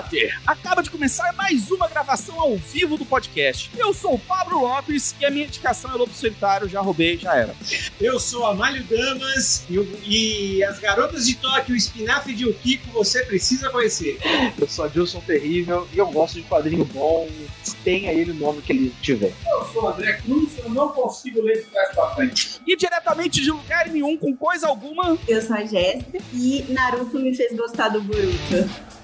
Debater. Acaba de começar mais uma gravação ao vivo do podcast. Eu sou o Pablo Lopes e a minha indicação é Lobo Solitário, já roubei, já era. Eu sou Amálio Damas e, o- e as garotas de Tóquio, o espinafre de Ukiko, você precisa conhecer. Eu sou Adilson Terrível e eu gosto de quadrinho bom, tenha ele o nome que ele tiver. Eu sou o André Cruz, eu não consigo ler de trás pra frente. E diretamente de lugar nenhum, com coisa alguma, Eu sou a Jéssica e Naruto me fez gostar do Boruto.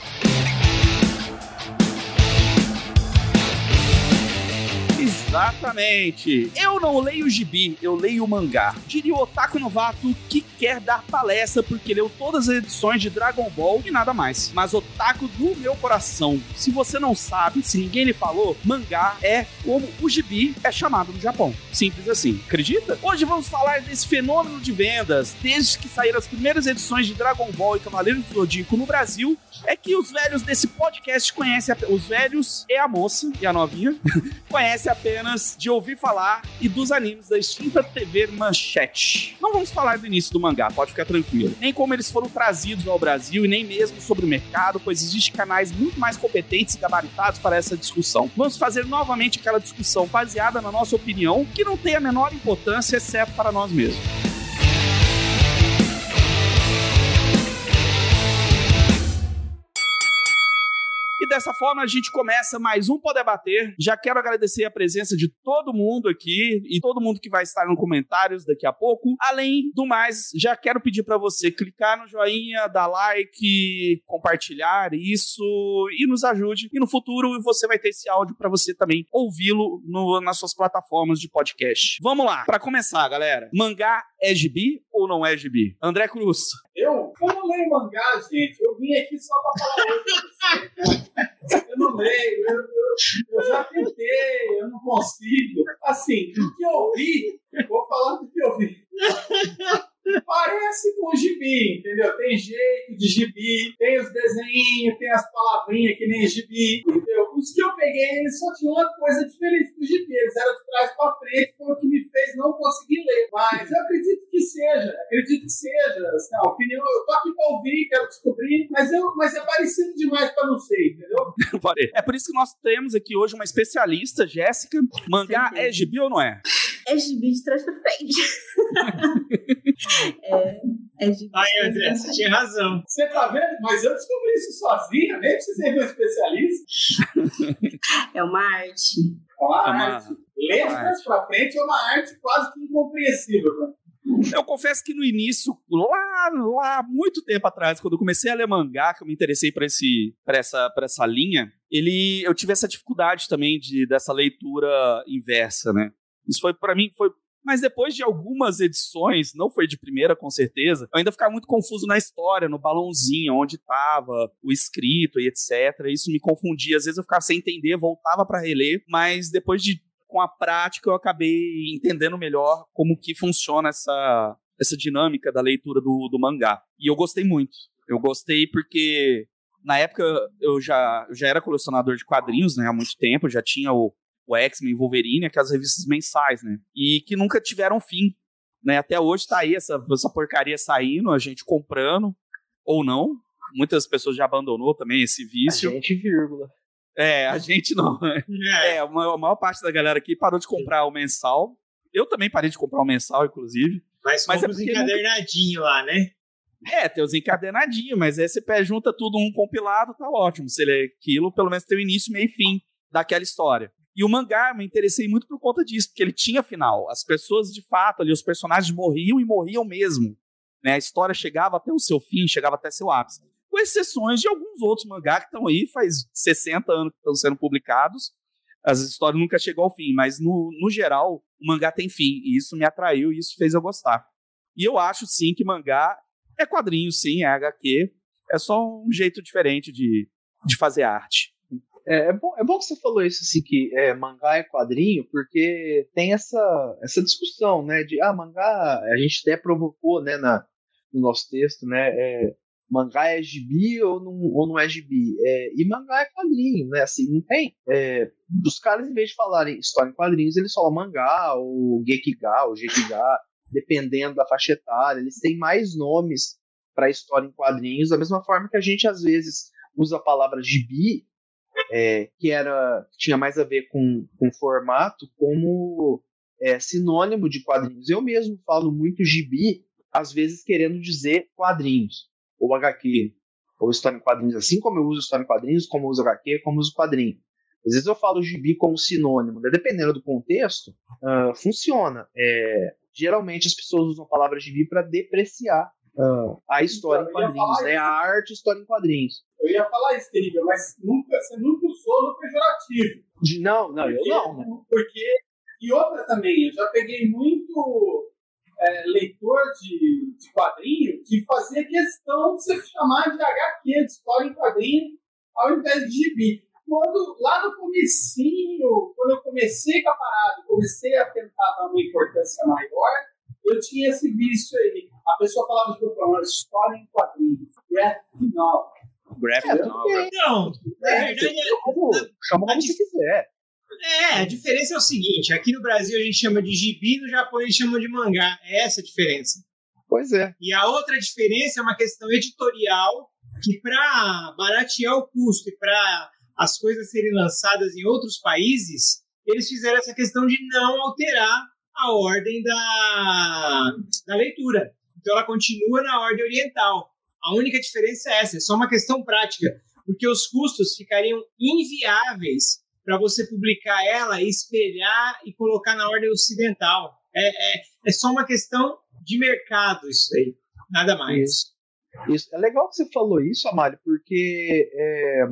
Exatamente. Eu não leio gibi, eu leio mangá. Diria o otaku novato que quer dar palestra porque leu todas as edições de Dragon Ball e nada mais. Mas otaku do meu coração, se você não sabe, se ninguém lhe falou, mangá é como o gibi é chamado no Japão. Simples assim. Acredita? Hoje vamos falar desse fenômeno de vendas. Desde que saíram as primeiras edições de Dragon Ball e Cavaleiros do Zodíaco no Brasil, é que os velhos desse podcast conhecem ap- os velhos é a moça e a novinha conhece apenas de ouvir falar e dos animes da extinta TV Manchete. Não vamos falar do início do mangá, pode ficar tranquilo. Nem como eles foram trazidos ao Brasil e nem mesmo sobre o mercado, pois existem canais muito mais competentes e gabaritados para essa discussão. Vamos fazer novamente aquela discussão baseada na nossa opinião, que não tem a menor importância, exceto para nós mesmos. Dessa forma a gente começa mais um Poder Bater. Já quero agradecer a presença de todo mundo aqui e todo mundo que vai estar nos comentários daqui a pouco. Além do mais, já quero pedir para você clicar no joinha, dar like, compartilhar isso e nos ajude. E no futuro você vai ter esse áudio para você também ouvi-lo nas suas plataformas de podcast. Vamos lá, para começar, galera. Mangá é gibi ou não é gibi? André Cruz. Eu, eu não leio mangá, gente. Eu vim aqui só pra falar você. Eu não leio, eu, eu- eu já tentei, eu não consigo. Assim, do que eu vi, vou falar do que eu vi. Parece com gibi, entendeu? Tem jeito de gibi, tem os desenhinhos, tem as palavrinhas que nem gibi, entendeu? Os que eu peguei, eles só tinham uma coisa diferente do gibi. Eles eram de trás pra frente, foi o que me fez não conseguir ler. Mas eu acredito que seja, acredito que seja. Assim, a opinião, eu tô aqui pra ouvir, quero descobrir, mas, eu, mas é parecido demais pra não ser, entendeu? Parei. É por isso que nós temos aqui hoje uma especialista, Jéssica. Mangá Certeza. é gibi ou não é? É gibi de trás pra frente. é, é de Ai, André, você tinha razão. Você tá vendo? Mas eu descobri isso sozinha, nem precisei de um especialista. É uma arte. É uma É uma- arte. Ler de trás pra frente é uma arte quase que incompreensível. mim. Eu confesso que no início, lá, lá, muito tempo atrás, quando eu comecei a ler mangá, que eu me interessei por esse, por essa, essa linha, ele, eu tive essa dificuldade também de, dessa leitura inversa, né? Isso foi, pra mim, foi. Mas depois de algumas edições, não foi de primeira com certeza, eu ainda ficava muito confuso na história, no balãozinho, onde estava o escrito e etc. Isso me confundia. Às vezes eu ficava sem entender, voltava para reler, mas depois de com a prática eu acabei entendendo melhor como que funciona essa, essa dinâmica da leitura do, do mangá. E eu gostei muito. Eu gostei porque na época eu já, eu já era colecionador de quadrinhos, né, há muito tempo, já tinha o, o X-Men Wolverine, aquelas revistas mensais, né, e que nunca tiveram fim. Né, até hoje tá aí essa, essa porcaria saindo, a gente comprando, ou não. Muitas pessoas já abandonou também esse A vício. gente, vírgula. É, a gente não. É. É, a maior, parte da galera aqui parou de comprar o mensal. Eu também parei de comprar o mensal, inclusive. Mas, Mas é os encadernadinhos lá, né? É, tem os encadernadinhos, mas aí você pé junta tudo um compilado, tá ótimo. Se ele é aquilo, pelo menos tem o início, meio e fim daquela história. E o mangá me interessei muito por conta disso, porque ele tinha final. As pessoas, de fato, ali, os personagens morriam e morriam mesmo. Né? A história chegava até o seu fim, chegava até seu ápice. Com exceções de alguns outros mangá que estão aí, faz 60 anos que estão sendo publicados. As histórias nunca chegou ao fim, mas no, no geral, o mangá tem fim. E isso me atraiu e isso fez eu gostar. E eu acho sim que mangá é quadrinho, sim, é HQ. É só um jeito diferente de, de fazer arte. É, é bom, é bom que você falou isso, assim, que é, mangá é quadrinho, porque tem essa, essa discussão, né, de, ah, mangá, a gente até provocou, né, na, no nosso texto, né, é, mangá é gibi ou não, ou não é gibi. É, e mangá é quadrinho, né? Assim, não tem. É, os caras, em vez de falarem história em quadrinhos, eles falam mangá, ou gekiga, ou gekiga, dependendo da faixa etária. Eles têm mais nomes para história em quadrinhos, da mesma forma que a gente às vezes usa a palavra gibi, é, que era tinha mais a ver com, com formato, como é, sinônimo de quadrinhos. Eu mesmo falo muito gibi, às vezes querendo dizer quadrinhos, ou HQ, ou história em quadrinhos, assim como eu uso história em quadrinhos, como eu uso HQ, como eu uso quadrinho. Às vezes eu falo gibi como sinônimo, né? dependendo do contexto, uh, funciona. É, geralmente as pessoas usam a palavra gibi para depreciar uh, a história então, em quadrinhos, né? a arte história em quadrinhos. Eu ia falar isso, terrível, mas nunca, você nunca usou no pejorativo. De, não, não, porque, eu não. Né? Porque, e outra também, eu já peguei muito é, leitor de, de quadrinho que fazia questão de se chamar de HQ, de história em quadrinho, ao invés de gibi quando, lá no comecinho, quando eu comecei com a parada, comecei a tentar dar uma importância maior, eu tinha esse vício aí. A pessoa falava de uma história em quadrinhos, graphic novel. Graphic é, novel. Não, na é, verdade, é, chama como você quiser. É, a diferença é o seguinte: aqui no Brasil a gente chama de gibi, no Japão eles chamam de mangá. É essa a diferença. Pois é. E a outra diferença é uma questão editorial que, para baratear o custo e para as coisas serem lançadas em outros países, eles fizeram essa questão de não alterar a ordem da, da leitura. Então ela continua na ordem oriental. A única diferença é essa, é só uma questão prática, porque os custos ficariam inviáveis para você publicar ela, espelhar e colocar na ordem ocidental. É, é, é só uma questão de mercado isso aí, nada mais. Isso. isso. É legal que você falou isso, Amália, porque é,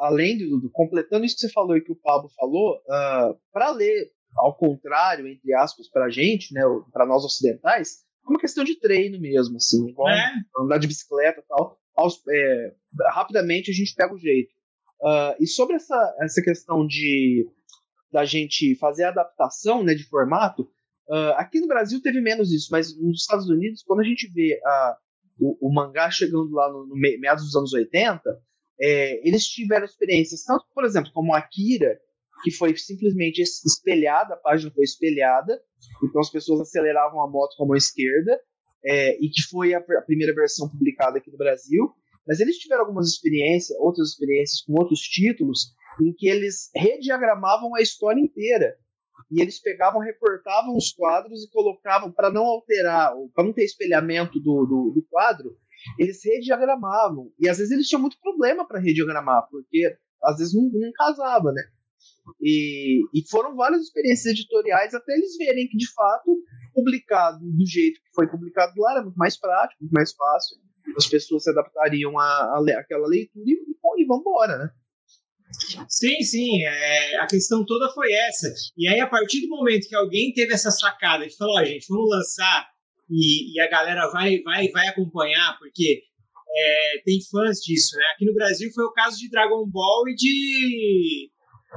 além do, do, completando isso que você falou e que o Pablo falou, uh, ah, para ler ao contrário, entre aspas, para a gente, né, para nós ocidentais, é uma questão de treino mesmo, assim, igual é. andar de bicicleta e tal. Aos, é, rapidamente a gente pega o jeito. Uh, e sobre essa, essa questão de da gente fazer a adaptação né, de formato, uh, aqui no Brasil teve menos isso, mas nos Estados Unidos, quando a gente vê a, o, o mangá chegando lá no, no meados dos anos 80, é, eles tiveram experiências, tanto, por exemplo, como Akira, que foi simplesmente espelhada, a página foi espelhada, então as pessoas aceleravam a moto com a mão esquerda, é, e que foi a, a, primeira versão publicada aqui no Brasil. Mas eles tiveram algumas experiências, outras experiências com outros títulos, em que eles rediagramavam a história inteira. E eles pegavam, recortavam os quadros e colocavam, para não alterar, para não ter espelhamento do, do, do quadro, eles rediagramavam. E às vezes eles tinham muito problema para rediagramar, porque às vezes não, não casava, né? E, e, foram várias experiências editoriais até eles verem que, de fato, publicado do jeito que foi publicado lá era muito mais prático, muito mais fácil. As pessoas se adaptariam àquela leitura e, e, e vão embora, né? Sim, sim. É, a questão toda foi essa. E aí, a partir do momento que alguém teve essa sacada de falar, oh, gente, vamos lançar e, e a galera vai, vai, vai acompanhar, porque é, tem fãs disso, né? Aqui no Brasil foi o caso de Dragon Ball e de,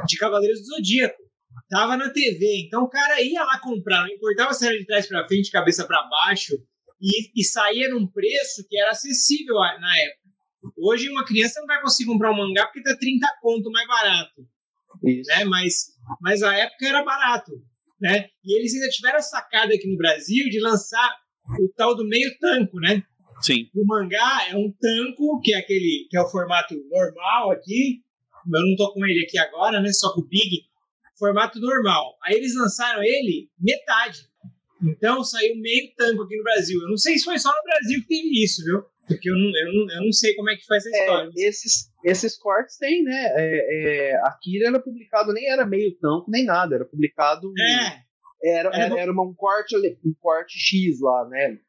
de Cavaleiros do Zodíaco. Tava na TV, então o cara ia lá comprar, não importava se era de trás para frente, cabeça para baixo, e, e saía num preço que era acessível na época. Hoje uma criança não vai conseguir comprar um mangá porque tá 30 conto mais barato. Isso. Né? Mas, mas a época era barato. Né? E eles ainda tiveram a sacada aqui no Brasil de lançar o tal do meio tanco, né? Sim. O mangá é um tanco, que é aquele que é o formato normal aqui. Eu não tô com ele aqui agora, né? Só com o Big, formato normal. Aí eles lançaram ele metade. Então saiu meio tanco aqui no Brasil. Eu não sei se foi só no Brasil que teve isso, viu? Porque eu não, eu não, eu não sei como é que foi essa é, história. É, esses, esses cortes tem, né? É, é, Akira era publicado, nem era meio tanco, nem nada. Era publicado. É. Era, era, era uma, um, corte, um corte X lá, né?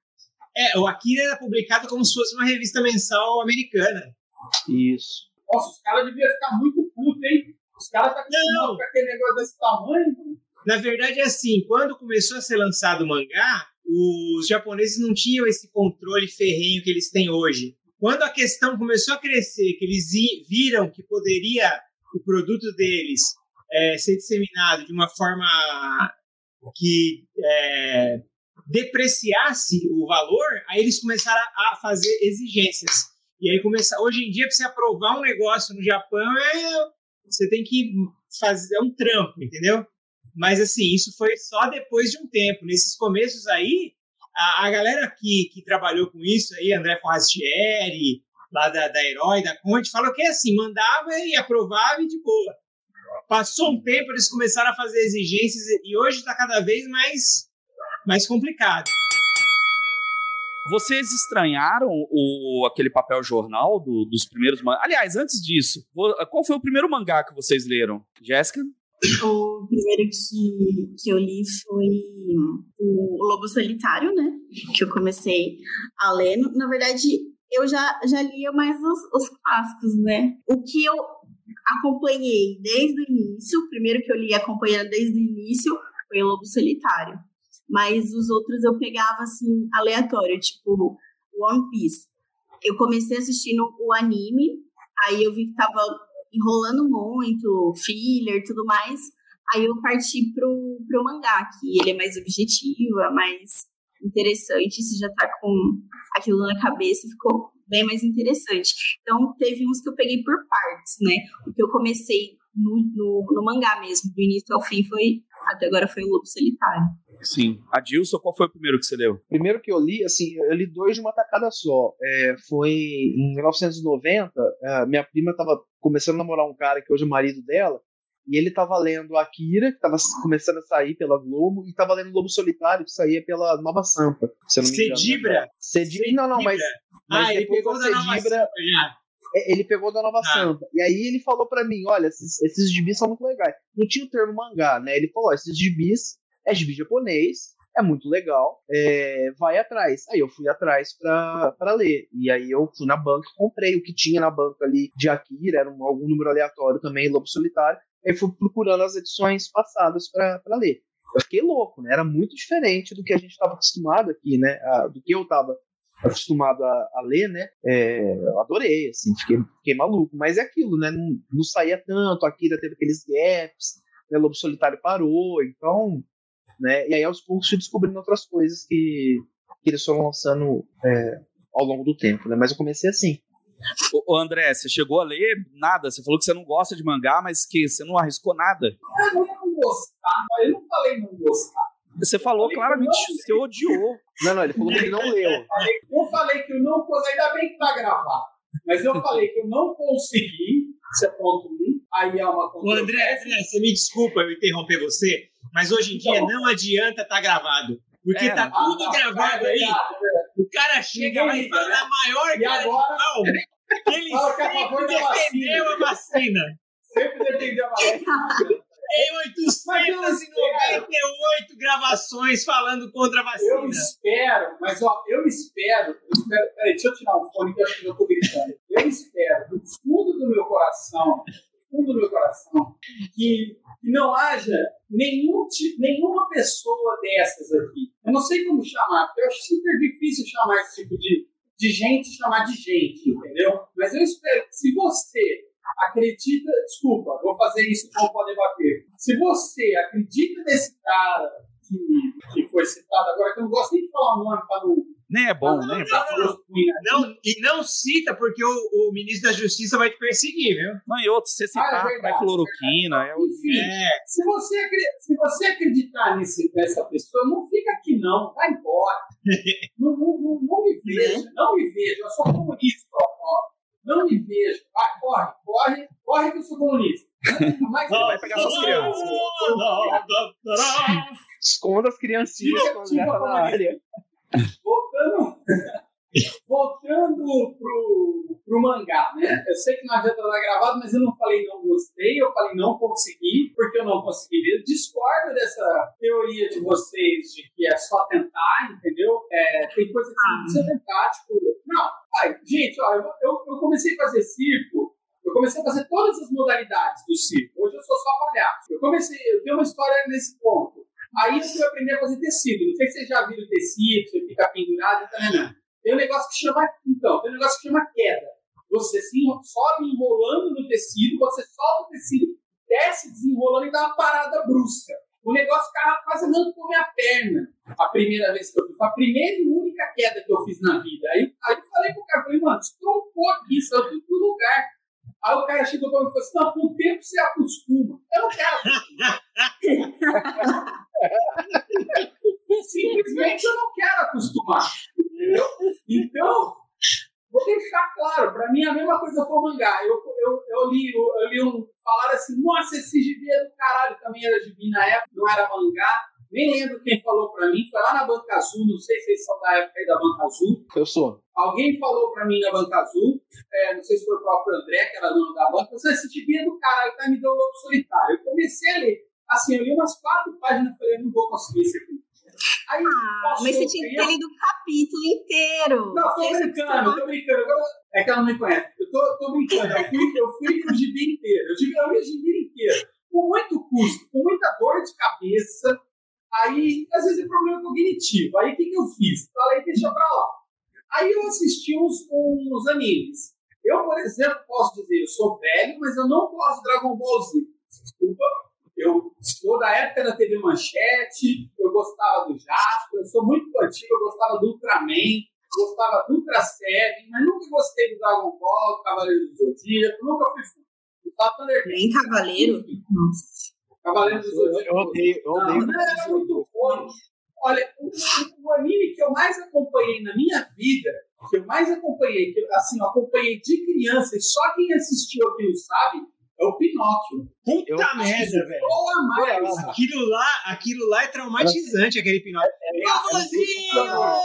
É, o Akira era publicado como se fosse uma revista mensal americana. Isso. Nossa, os caras deviam ficar muito putos, hein? Os caras tá com aquele negócio desse tamanho. Na verdade, é assim, quando começou a ser lançado o mangá, os japoneses não tinham esse controle ferrenho que eles têm hoje. Quando a questão começou a crescer, que eles viram que poderia o produto deles é, ser disseminado de uma forma que é, depreciasse o valor, aí eles começaram a fazer exigências. E aí começa, hoje em dia, para você aprovar um negócio no Japão, é, você tem que fazer é um trampo, entendeu? Mas assim, isso foi só depois de um tempo. Nesses começos aí, a, a galera que, que trabalhou com isso aí, André Forrastieri, lá da, da Herói, da Conte, falou que é assim, mandava e aprovava e de boa. Passou um tempo, eles começaram a fazer exigências e hoje está cada vez mais, mais complicado. Vocês estranharam o, aquele papel jornal do, dos primeiros mangás? Aliás, antes disso, qual foi o primeiro mangá que vocês leram? Jéssica? O primeiro que, que eu li foi o Lobo Solitário, né? Que eu comecei a ler. Na verdade, eu já, já lia mais os, os clássicos, né? O que eu acompanhei desde o início, o primeiro que eu li acompanhando desde o início foi o Lobo Solitário. Mas os outros eu pegava assim, aleatório, tipo One Piece. Eu comecei assistindo o anime, aí eu vi que tava enrolando muito, filler e tudo mais. Aí eu parti pro, pro mangá, que ele é mais objetivo, é mais interessante, você já tá com aquilo na cabeça, ficou bem mais interessante. Então, teve uns que eu peguei por partes, né? O que eu comecei no, no, no mangá mesmo, do início ao fim, foi até agora foi o Lobo Solitário. Sim. Adilson, qual foi o primeiro que você leu? Primeiro que eu li, assim, eu li dois de uma tacada só. É, foi em 1990, é, minha prima estava começando a namorar um cara que hoje é marido dela, e ele estava lendo Akira, que estava começando a sair pela Globo, e estava lendo Lobo Solitário, que saía pela Nova Sampa. Se eu não me engano. Cedibra? Né? Cedibra? Não, não, mas, mas ah, ele pegou da Nova Sampa já. É, ele pegou da Nova ah. Sampa. E aí ele falou para mim, olha, esses, esses gibis são muito legais. Não tinha o termo mangá, né? Ele falou, esses gibis é gibi japonês, é muito legal, é, vai atrás. Aí eu fui atrás para ler. E aí eu fui na banca e comprei o que tinha na banca ali de Akira, era um, algum número aleatório também, Lobo Solitário. Aí fui procurando as edições passadas para ler. Eu fiquei louco, né? Era muito diferente do que a gente estava acostumado aqui, né? A, do que eu estava acostumado a, a, ler, né? É, eu adorei, assim, fiquei, fiquei maluco. Mas é aquilo, né? Não, não saía tanto, a Akira teve aqueles gaps, né? Lobo Solitário parou, então, né? E aí aos poucos fui descobrindo outras coisas que, que eles foram lançando é, ao longo do tempo, né? Mas eu comecei assim. Ô, André, você chegou a ler nada? Você falou que você não gosta de mangá, mas que você não arriscou nada. Eu não gostar, eu não falei não gostar. Você falou claramente que você odiou. Não, não, ele falou que ele não leu. Eu falei que eu não consegui, ainda bem que tá gravado. Mas eu falei que eu não consegui, isso é ponto um, aí é uma Ô, André, André, você me desculpa eu interromper você, mas hoje em dia então, não adianta tá gravado. Porque é, tá tudo ah, gravado aí. O cara chega e vai falar a maior e cara agora, de pau. Ele sempre defendeu a vacina. Sempre defendeu a vacina. Tem 898 gravações falando contra a vacina. Eu espero, mas ó, eu espero, eu espero. Peraí, deixa eu tirar um fone que eu acho que eu tô gritando. Eu espero, do fundo do meu coração, do fundo do meu coração, que, que não haja nenhum, nenhuma pessoa dessas aqui. Eu não sei como chamar, porque eu acho super difícil chamar esse tipo de, de gente, chamar de gente, entendeu? Mas eu espero que se você acredita, desculpa, vou fazer isso não pode debater. Se você acredita nesse cara que, que foi citado agora, que eu não gosto nem de falar o nome para não. Nem é bom, não, nem é bom. Não, e não cita, porque o, o, ministro da Justiça vai te perseguir, viu? Não, e outro, se citar ah, é cloroquina. É, Enfim, é. Se, você, se você acreditar nesse, nessa pessoa, não fica aqui não, vai embora. não, não, não, não, me veja, não me veja, eu sou comunista, ó. Não me vejo. Vai, corre, corre, corre que eu sou comunista. Mas você vai pegar suas crianças. Esconda as criancinhas quando na área. Voltando, voltando pro, pro mangá, né? Eu sei que não adianta estar gravado, mas eu não falei não gostei, eu falei não consegui, porque eu não consegui ver. Discordo dessa teoria de vocês de que é só tentar, entendeu? É, tem coisa que você não precisa tentar, tipo, não, ai, gente, ó, eu, eu, eu comecei a fazer circo eu comecei a fazer todas as modalidades do circo. Hoje eu sou só palhaço. Eu comecei, eu tenho uma história nesse ponto. Aí eu fui aprender a fazer tecido. Não sei se vocês já viram tecido, você fica pendurado, tá, né? Tem um negócio que chama, então, tem um negócio que chama queda. Você se sobe enrolando no tecido, você solta o tecido, desce desenrolando e dá uma parada brusca. O negócio ficava quase andando com a minha perna a primeira vez que eu fiz. Foi a primeira e única queda que eu fiz na vida. Aí, aí eu falei pro cara, falei, mano, estrompou aqui, saiu tudo pro lugar. Aí o cara chegou para mim e falou assim: não, com o tempo você acostuma. Eu não quero acostumar. Simplesmente eu não quero acostumar, entendeu? Então, vou deixar claro, para mim a mesma coisa foi o mangá. Eu, eu, eu, li, eu, eu li um. Falaram assim, nossa, esse gibi é do caralho, também era gibi na época, não era mangá. Nem lembro quem falou para mim, foi lá na Banca Azul, não sei se vocês são da época aí da Banca Azul. Eu sou. Alguém falou para mim na Banca Azul, é, não sei se foi o próprio André, que era dono da banca, você esse gibi é do caralho, tá? Me deu um lobo solitário. Eu comecei a ler. Assim, eu li umas quatro páginas e falei, não vou conseguir isso aqui. Aí, Ah, mas você tinha que ter lido o capítulo inteiro. Não, tô brincando, tô brincando. É que ela não me conhece. Eu tô, tô brincando. Eu fui, eu fui pro gibi inteiro. Eu tive eu li o gibi inteiro. Com muito custo, com muita dor de cabeça. Aí, às vezes, é problema cognitivo. Aí, o que, que eu fiz? Falei, deixa pra lá. Aí, eu assisti uns, uns animes. Eu, por exemplo, posso dizer, eu sou velho, mas eu não gosto de Dragon Ball Z. Desculpa. Eu sou da época da TV Manchete, eu gostava do Jasper, eu sou muito antigo, eu gostava do Ultraman, gostava do Ultra Seven, mas nunca gostei do Dragon Ball, do Cavaleiro do Zodíaco, nunca fui fã. Nem Cavaleiro? Nossa. Cavaleiro do Zodíaco. eu odeio, eu Não, odeio. não era muito bom. Olha, o, o- anime que eu mais acompanhei na minha vida, que eu mais acompanhei, que eu, assim, eu acompanhei de criança, e só quem assistiu aquilo sabe, é o Pinóquio. Puta Eu- merda, velho. Ou a mais. Aquilo lá, aquilo lá é traumatizante, aquele Pinóquio. sensacional.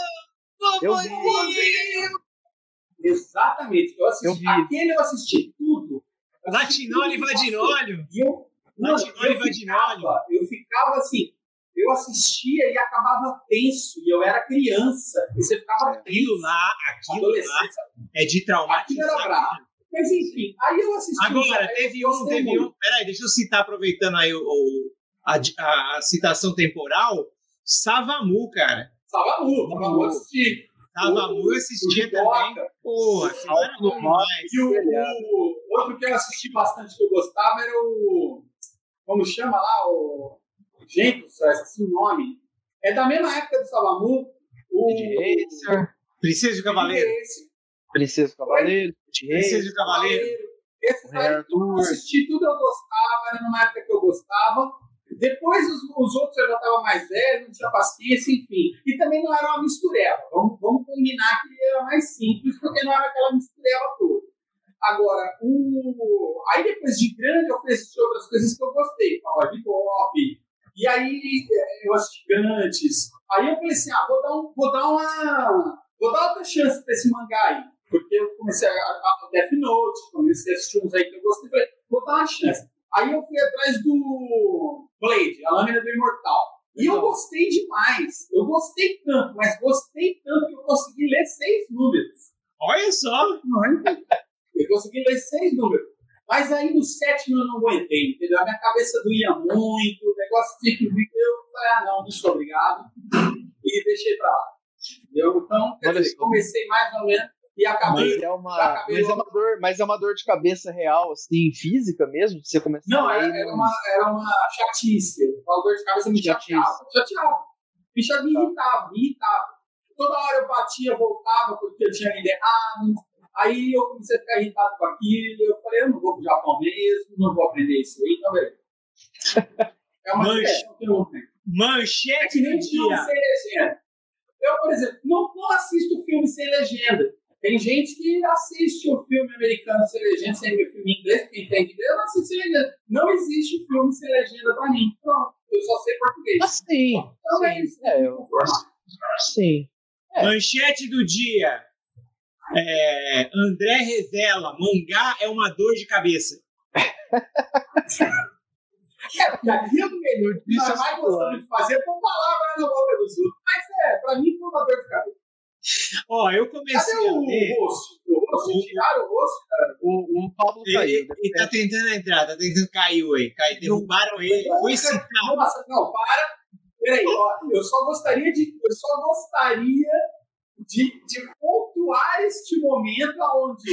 Eu vi. Exatamente. Eu assisti. Eu. Aquele eu assisti tudo. Latinóleo e vadinóleo. E eu, Latinóleo eu ficava, eu ficava assim, eu assistia e acabava tenso, e eu era criança, e você ficava Aquilo tenso, lá, aquilo lá é de aquilo era traumatizar. bravo. Mas enfim, aí eu assisti. Agora, teve um, teve um. Peraí, deixa eu citar, aproveitando aí o, o- a, a- a citação temporal. Savamu, cara. Savamu, Savamu eu assisti. Savamu eu assistia também. Pô, aquilo era demais. E o, o outro que eu assisti bastante que eu gostava era o. Como chama lá? O. Céu, esqueci o nome. É da mesma época do Savamu. O. Princesa do Cavaleiro. Esse, Princesa do Cavaleiro, Princesa do Cavaleiro. Esse Arthur. eu assisti tudo eu gostava, era numa época que eu gostava. Depois os, os outros eu já estava mais velho, não tinha paciência, enfim. E também não era uma mistureba. Vamos, vamos combinar que era mais simples, porque não era aquela mistureba toda. Agora, o... aí depois de grande eu fui assistir outras coisas que eu gostei, Power Pop. E aí eh, eu assisti Gantes. Aí eu falei assim, ah, vou dar, um, vou dar uma. Vou dar outra chance pra esse mangá aí. Porque eu comecei a, a Death Note, comecei a assistir uns aí que eu gostei, falei, vou dar uma chance. Aí eu fui atrás do Blade, a lâmina do Imortal. E eu gostei demais. Eu gostei tanto, mas gostei tanto que eu consegui ler seis números. Olha só. Eu consegui ler seis números. Mas aí no sétimo eu não aguentei, entendeu? A minha cabeça doía muito, o negócio tinha que vir. Eu falei, ah, não, não sou obrigado. E deixei pra lá. Entendeu? Então, quer dizer, comecei mais ou menos e acabei. Mas é uma, acabei mas é uma dor, mas é uma dor de cabeça real, assim, física mesmo, você começar Não, a era, era, uma, era uma chatice. O dor de cabeça me chateava. Chateava. Me cha- me Tá. irritava, me irritava. Toda hora eu batia, voltava, porque eu tinha lido errado. Aí eu comecei a ficar irritado com aquilo. Eu falei, eu não vou pro Japão mesmo, não vou aprender isso aí, então beleza. É uma Manche. questão que eu não tenho. É Manchete que nem do filme dia. sem legenda. Eu, por exemplo, não, não assisto filme sem legenda. Tem gente que assiste o filme americano sem legenda, sem ver filme em inglês, que entende inglês, eu não assisto sem legenda. Não existe filme sem legenda pra mim. Pronto, eu só sei português. Assim, Então é sim, isso. é, eu- sim. É. Manchete do dia. É, André revela: mangá é uma dor de cabeça. É, porque aquilo que ele Isso nós é mais gostamos de fazer é pôr palavra na boca dos outros. Mas é, pra mim foi uma dor de cabeça. Ó, eu Cadê comecei a o ler. rosto? O rosto, tiraram o rosto, cara. O, o Pablo Ele, caiu. ele, ele tá tentando entrar, tá tentando cair aí. Cai, derrubaram ele. Foi citar. Nossa, não, para. Peraí, ó, eu só gostaria de. Eu só gostaria de, de pontuar este momento onde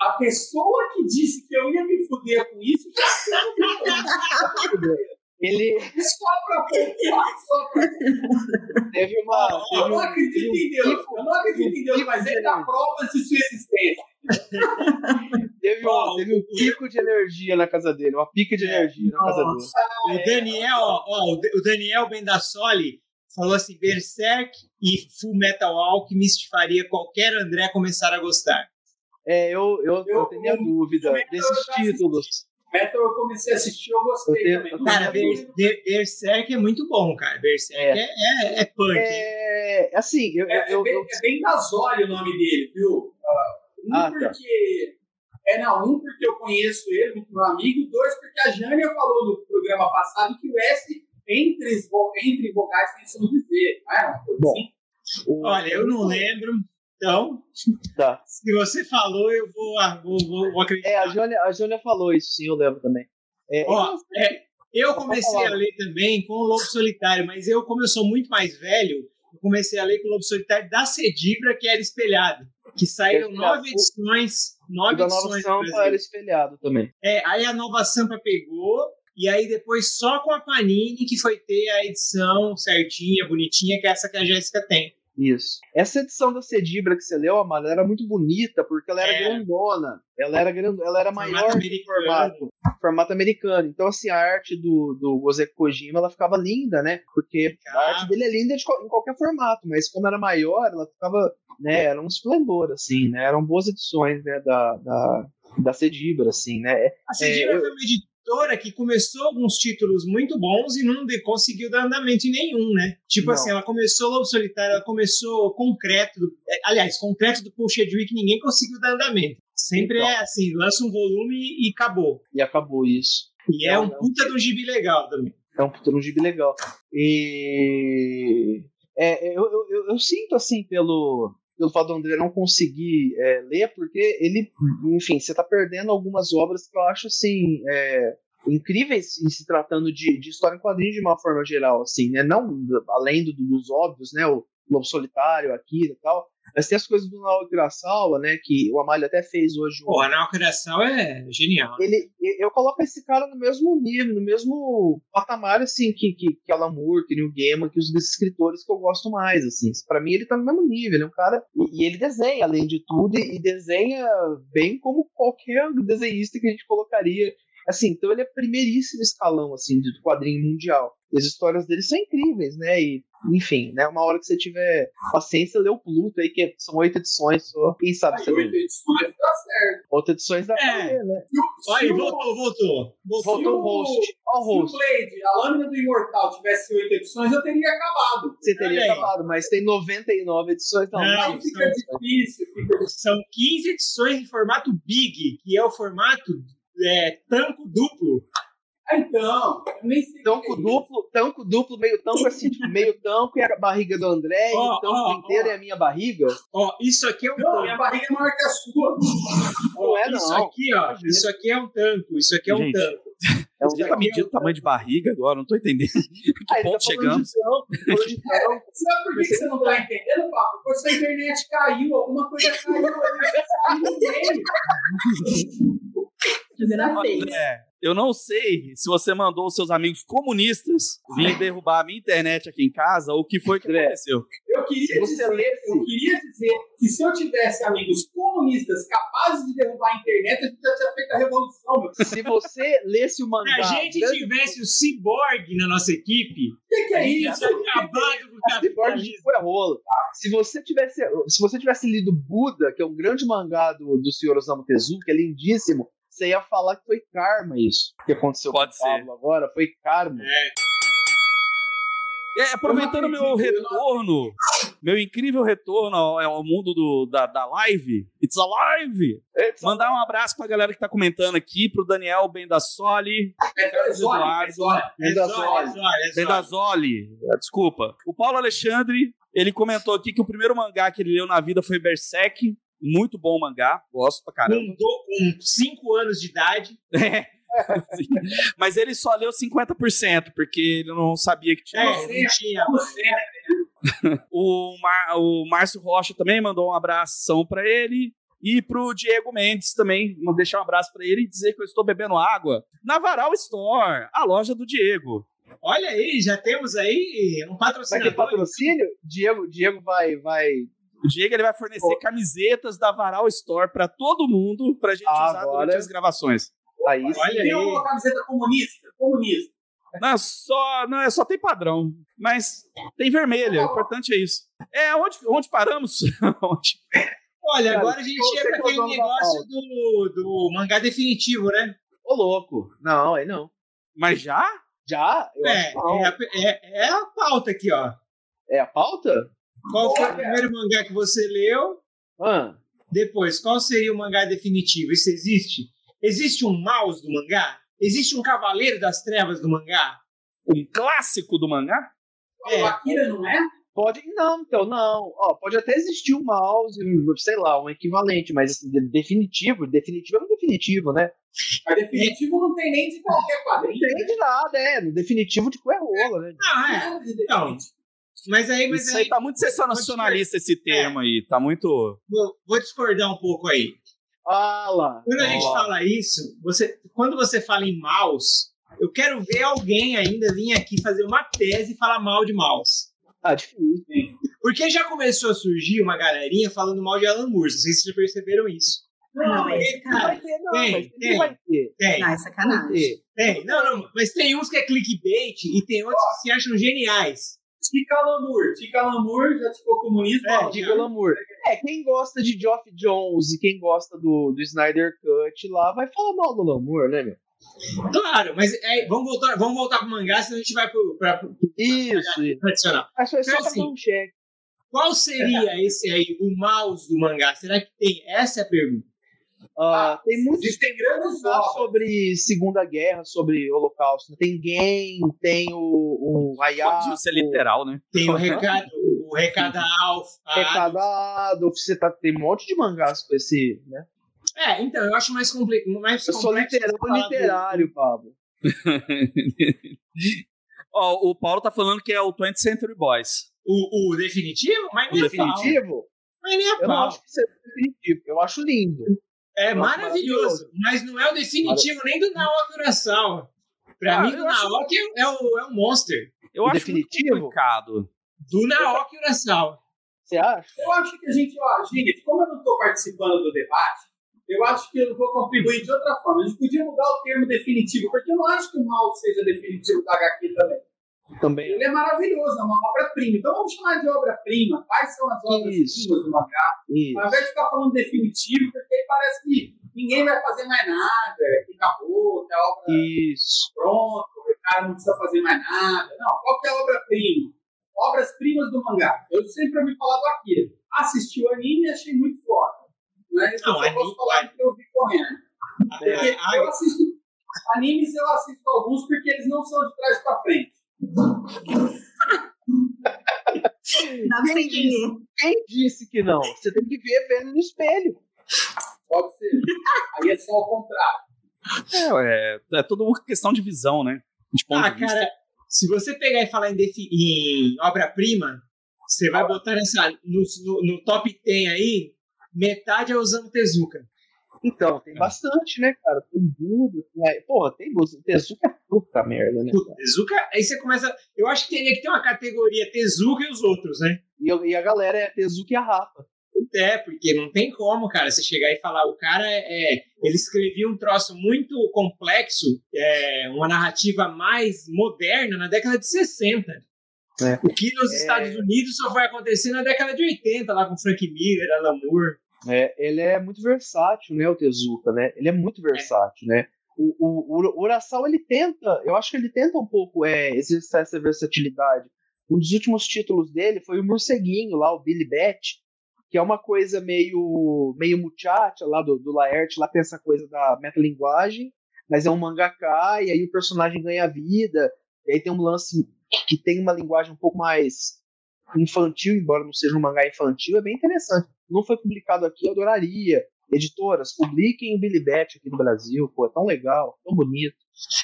a pessoa que disse que eu ia me fuder com isso já Ele só pra pontuar, só pra. teve uma. Eu teve não um- acredito em Deus, eu não acredito em Deus, mas ele dá provas de sua existência. Teve Ó, um, teve um pico de energia na casa dele, uma pica de energia na casa dele. O Daniel, ó, o Daniel Bendassoli falou assim: Berserk e Full Metal Alchemist faria qualquer André começar a gostar. É, eu, eu, eu, eu tenho minha dúvida desses títulos. Metal eu comecei a assistir, eu gostei eu tenho, também. Cara, Berserk é muito bom, cara. Berserk é, é, é, é punk. É, assim, eu, é, eu, é bem, é bem Gasoli o nome dele, viu? Um ah, tá. porque... É, não, um porque eu conheço ele, muito meu amigo, dois porque a Jânia falou no programa passado que o S entre, entre vogais tem som de V. Ah, Bom, assim. Olha, eu não lembro, então, tá. se você falou, eu vou, ah, vou, vou, vou acreditar. É, a Jônia, a Jônia falou isso, sim, eu lembro também. É, Ó, é, eu comecei a ler também com o Lobo Solitário, mas eu, como eu sou muito mais velho, eu comecei a ler com o Lobo Solitário da Cedibra, que era espelhado. Que saíram nove edições. Nove da edições. Nova Sampa era espelhado também. É, aí a Nova Sampa pegou, e aí depois só com a Panini que foi ter a edição certinha, bonitinha, que é essa que a Jéssica tem. Isso. Essa edição da Cedibra que você leu, Amália, era muito bonita, porque ela era é. grandona. Ela era, grande, ela era formato maior americano. formato, formato americano. Então, assim, a arte do, do Ozeki Kojima, ela ficava linda, né? Porque a arte dele é linda de, em qualquer formato, mas como era maior, ela ficava, né? Era um esplendor, assim, né? Eram boas edições, né? Da, da, da Cedibra, assim, né? A Cedibra é, foi uma editora que começou alguns títulos muito bons e não conseguiu dar andamento em nenhum, né? Tipo não. assim, ela começou Lobo Solitário, ela começou concreto, do, é, aliás, concreto do Paul Chadwick, ninguém conseguiu dar andamento. Sempre então. é assim, lança um volume e acabou. E acabou isso. E é não, é um não. puta de um gibi legal também. É um puta de um gibi legal. E é, eu, eu, eu, eu sinto assim pelo pelo fato do André não conseguir é, ler, porque ele, enfim, você está perdendo algumas obras que eu acho assim é, incríveis em se tratando de, de história em quadrinhos de uma forma geral, assim, né? Não além do, dos óbvios, né? O Lobo Solitário, Akira e tal, mas tem as coisas do Naoki Urasawa, né? Que o Amália até fez hoje. Um... O Naoki Urasawa é genial. Ele, eu coloco esse cara no mesmo nível, no mesmo patamar, assim, que, que, que Alan Moore, que Neil Gaiman, que os escritores que eu gosto mais, assim. Pra mim, ele tá no mesmo nível. Ele é um cara... E, ele desenha, além de tudo, e, e desenha bem como qualquer desenhista que a gente colocaria Assim, então ele é primeiríssimo escalão, assim, do quadrinho mundial. E as histórias dele são incríveis, né? E, enfim, né? Uma hora que você tiver paciência, lê o Pluto aí, que são oito edições só. Quem sabe você Oito edições tá certo. Oito edições dá é. pra né? Aí, voltou, voltou. Voltou o host. Ó, o host. Se o Blade, a lâmina do Imortal, tivesse oito edições, eu teria acabado. Você teria acabado, mas tem 99 edições. Não, não, não fica difícil. Fica... São 15 edições em formato Big, que é o formato é, tanco duplo. Então, eu nem sei. Tanco é duplo, tanco duplo, meio tanco assim, tipo, meio tanco e a barriga do André, oh, e o tanco oh, inteiro oh. é a minha barriga. Ó, oh, isso aqui é um não, tanco. minha barriga é maior que a sua. Não é, não. Isso aqui, ó, isso aqui é um tanco, isso aqui é Gente, um tanco. É Você tá medindo o tamanho de barriga agora? Não tô entendendo. que ah, ponto tá chegamos? Sabe por que, que você não tá entendendo, Papo? Porque sua internet caiu, alguma coisa caiu, não caiu é, eu não sei se você mandou os seus amigos comunistas vir derrubar a minha internet aqui em casa ou o que foi que aconteceu. Eu queria, dizer, eu queria dizer que se eu tivesse amigos comunistas capazes de derrubar a internet, a gente já tinha feito a revolução. Meu. Se você lesse o mangá... Se a gente tivesse o Cyborg na nossa equipe... O que, que, é isso? Acabado com o capitalismo. Foi rolo. Se você tivesse, se você tivesse lido Buda, que é um grande mangá do, do Sr. Osamu Tezuka, que é lindíssimo, você ia falar que foi karma isso. que aconteceu Pode com o Pablo agora, foi karma. É. É, aproveitando meu retorno, meu incrível retorno ao, ao mundo do, da, da live, It's Alive! Mandar um abraço pra galera que tá comentando aqui, pro Daniel Bendassoli, Eduardo. Bendazoli, desculpa. O Paulo Alexandre, ele comentou aqui que o primeiro mangá que ele leu na vida foi Berserk, muito bom mangá, gosto pra caramba. Com 5 anos de idade. É. Mas ele só leu 50%, porque ele não sabia que tinha. É, não tinha. o, Mar, o Márcio Rocha também mandou um abração para ele. E pro Diego Mendes também, vou deixar um abraço para ele e dizer que eu estou bebendo água na Varal Store, a loja do Diego. Olha aí, já temos aí um patrocínio. Vai ter patrocínio? Diego, Diego vai, vai o Diego ele vai fornecer camisetas da Varal Store para todo mundo pra gente usar durante as gravações. Aí sim. Tem uma camiseta comunista, comunista. Não, só, não, é só tem padrão. Mas tem vermelha, o importante é isso. É, onde, onde paramos? onde? Olha, Cara, agora a gente chega para aquele negócio do, do mangá definitivo, né? Ô, louco. Não, aí não. Mas já? Já? Eu É, é, a- é, é a pauta aqui, ó. É a pauta? Qual foi o primeiro mangá que você leu? Ah, Depois, qual seria o mangá definitivo? Isso existe? Existe um mouse do mangá? Existe um cavaleiro das trevas do mangá? Um clássico do mangá? É. O Akira não é? pode. Não, então, não. Ó, pode até existir um mouse, sei lá, um equivalente, mas assim, de- definitivo, definitivo é um definitivo, né? Mas definitivo não tem nem de qualquer Não quadrinho. tem de nada, é. No definitivo de coerrola, né? Ah, é. Então. Mas aí, mas Isso aí aí tá muito sensacionalista esse termo aí. Tá muito. vou, vou discordar um pouco aí. Lá. Quando a gente Ó. fala isso, você, quando você fala em mouse, eu quero ver alguém ainda vir aqui fazer uma tese e falar mal de mouse. Ah, difícil. Porque já começou a surgir uma galerinha falando mal de Alan Moore. Não sei se vocês já perceberam isso. Não, é Não sacanagem. vai ter, não, Tem, mas tem. não vai ter. Tem, Não, é sacanagem. tem. Não, não, mas tem uns que é clickbait e tem outros que se acham geniais. Tica Lamour. Tica Lamour já ficou comunista. É, glamour. É, quem gosta de Geoff Jones e quem gosta do, do Snyder Cut lá vai falar mal do Lamour, né, meu? Claro, mas é, vamos, voltar, vamos voltar pro mangá, senão a gente vai pro, pra, pro Isso, isso. tradicional. Acho que é só Então, pra assim, um cheque. Qual seria esse aí, o mouse do mangá? Será que tem? Essa é a pergunta. Ah, tem muitos Existem grandes sobre Segunda Guerra, sobre Holocausto. né? Tem Game, tem o, o Hayato, Pode ser literal, né? Tem o recado, o recado Alf. a- Recado Adolf, você tá, tem um monte de mangás com esse, né? É, então, eu acho mais, comple... mais Eu sou complexo falar do- literário, Pablo. Ó, o Paulo tá falando que é o 20th Century Boys. O, o definitivo? Mas O nem a pau. definitivo? Mas nem a Eu não pau. acho que seja definitivo. Eu acho lindo. É maravilhoso, mas não é o definitivo nem do Naoki Urasawa. Pra Ah, mim, eu do acho- Naoki é o, é o Monster. Eu O acho definitivo? muito complicado. Do Naoki Urasawa. Você acha? Eu acho que a gente, ó, gente, como eu não estou participando do debate, eu acho que eu vou contribuir de outra forma. A gente podia mudar o termo definitivo, porque eu não acho que o mal seja definitivo da HQ também. Também. Ele é maravilhoso, é uma obra-prima. Então vamos chamar de obra-prima. Quais são as obras-primas do mangá? Isso. Ao invés de ficar falando definitivo, porque parece que ninguém vai fazer mais nada, acabou, que a obra Isso. pronto, o cara não precisa fazer mais nada. Não, qual que é a obra-prima? Obras-primas do mangá. Eu sempre ouvi falar do Akira. Assisti o anime e achei muito foda. Mas eu Não, anime- posso falar que eu vi correndo. Porque É, eu assisto. Animes eu assisto alguns porque eles não são de trás pra frente. Dá pra você entender. Quem disse que não? Você tem que ver vendo no espelho. Pode ser. Aí é só o contrário. É, é, é tudo uma questão de visão, né? De ponto Ah, de vista. cara, se você pegar e falar em, em obra-prima, você vai botar nessa, no, no, no top 10 aí, metade é usando Tezuka. Então, tem bastante, né, cara? Tem Buda, tem... Porra, tem Buda. Tezuka é puta merda, né? Puta, Tezuka, aí você começa. Eu acho que teria que ter uma categoria Tezuka e os outros, né? E, e a galera é Tezuka e a Rafa. É, porque não tem como, cara, você chegar e falar, o cara é. Ele escrevia um troço muito complexo, é, uma narrativa mais moderna na década de 60. É. O que nos É. Estados Unidos só vai acontecer na década de 80, lá com Frank Miller, Alan Moore. É, ele é muito versátil, né, o Tezuka, né? Ele é muito versátil, né? O, o, o Urasawa, ele tenta, eu acho que ele tenta um pouco é, exercer essa versatilidade. Um dos últimos títulos dele foi o Morceguinho, lá, o Billy Bat, que é uma coisa meio, meio muchacha lá do, do Laerte, lá tem essa coisa da metalinguagem, mas é um mangaká, e aí o personagem ganha vida, e aí tem um lance que tem uma linguagem um pouco mais infantil, embora não seja um mangá infantil, é bem interessante. Não foi publicado aqui, eu adoraria. Editoras, publiquem o Billy Bat aqui no Brasil, pô, é tão legal, tão bonito.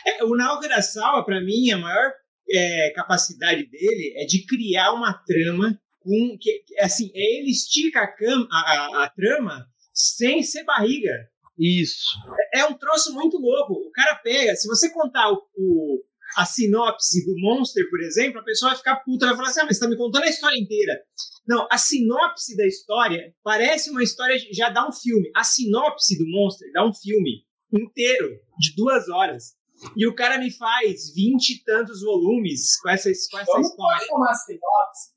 É, o Naoki Urasawa, pra mim, a maior é, capacidade dele é de criar uma trama com que assim ele estica a, cam, a, a, a trama sem ser barriga. Isso. É um troço muito louco. O cara pega, se você contar o, o- a sinopse do Monster, por exemplo, a pessoa vai ficar puta, vai falar assim: ah, mas você tá me contando a história inteira. Não, a sinopse da história parece uma história, já dá um filme. A sinopse do Monster dá um filme inteiro, de duas horas. E o cara me faz vinte e tantos volumes com essa, com essa história. tomar sinopse.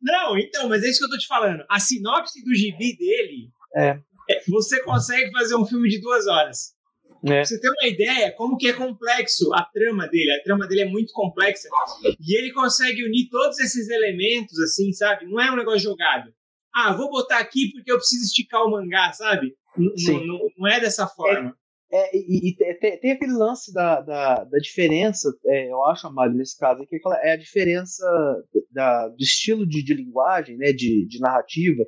Não, então, mas é isso que eu tô te falando. A sinopse do gibi dele, É. é, você consegue fazer um filme de duas horas. É. Pra você ter uma ideia como que é complexo a trama dele. A trama dele é muito complexa. E ele consegue unir todos esses elementos, assim, sabe? Não é um negócio jogado. Ah, vou botar aqui porque eu preciso esticar o mangá, sabe? Não, não- não é dessa forma. É, e, e te- te- tem, aquele lance da, da, da diferença, é, eu acho, Amário, nesse caso, que é aquela- é a diferença da, do estilo de, de linguagem, né, de, de narrativa,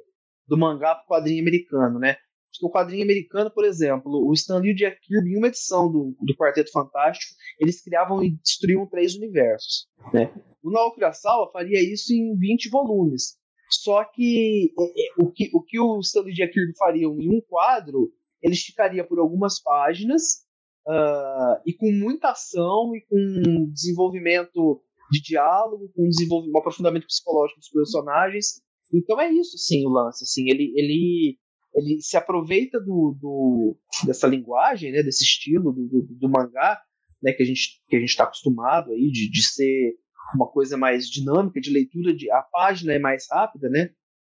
do mangá para o quadrinho americano, né? O quadrinho americano, por exemplo, o Stan Lee e o Jack Kirby, em uma edição do, do Quarteto Fantástico, eles criavam e destruíam três universos, né? O Naoki Urasawa faria isso em 20 volumes. Só que, é, é, o, que o que o Stan Lee e Jack Kirby fariam em um quadro, ele esticaria por algumas páginas ah, e com muita ação e com desenvolvimento de diálogo, com desenvolvimento, um aprofundamento psicológico dos personagens. Então é isso, sim, o lance. Assim, ele, ele, ele se aproveita do, do, dessa linguagem, né, desse estilo do, do, do mangá, né, que a gente que a gente está acostumado aí de, de ser uma coisa mais dinâmica de leitura, de a página é mais rápida, né,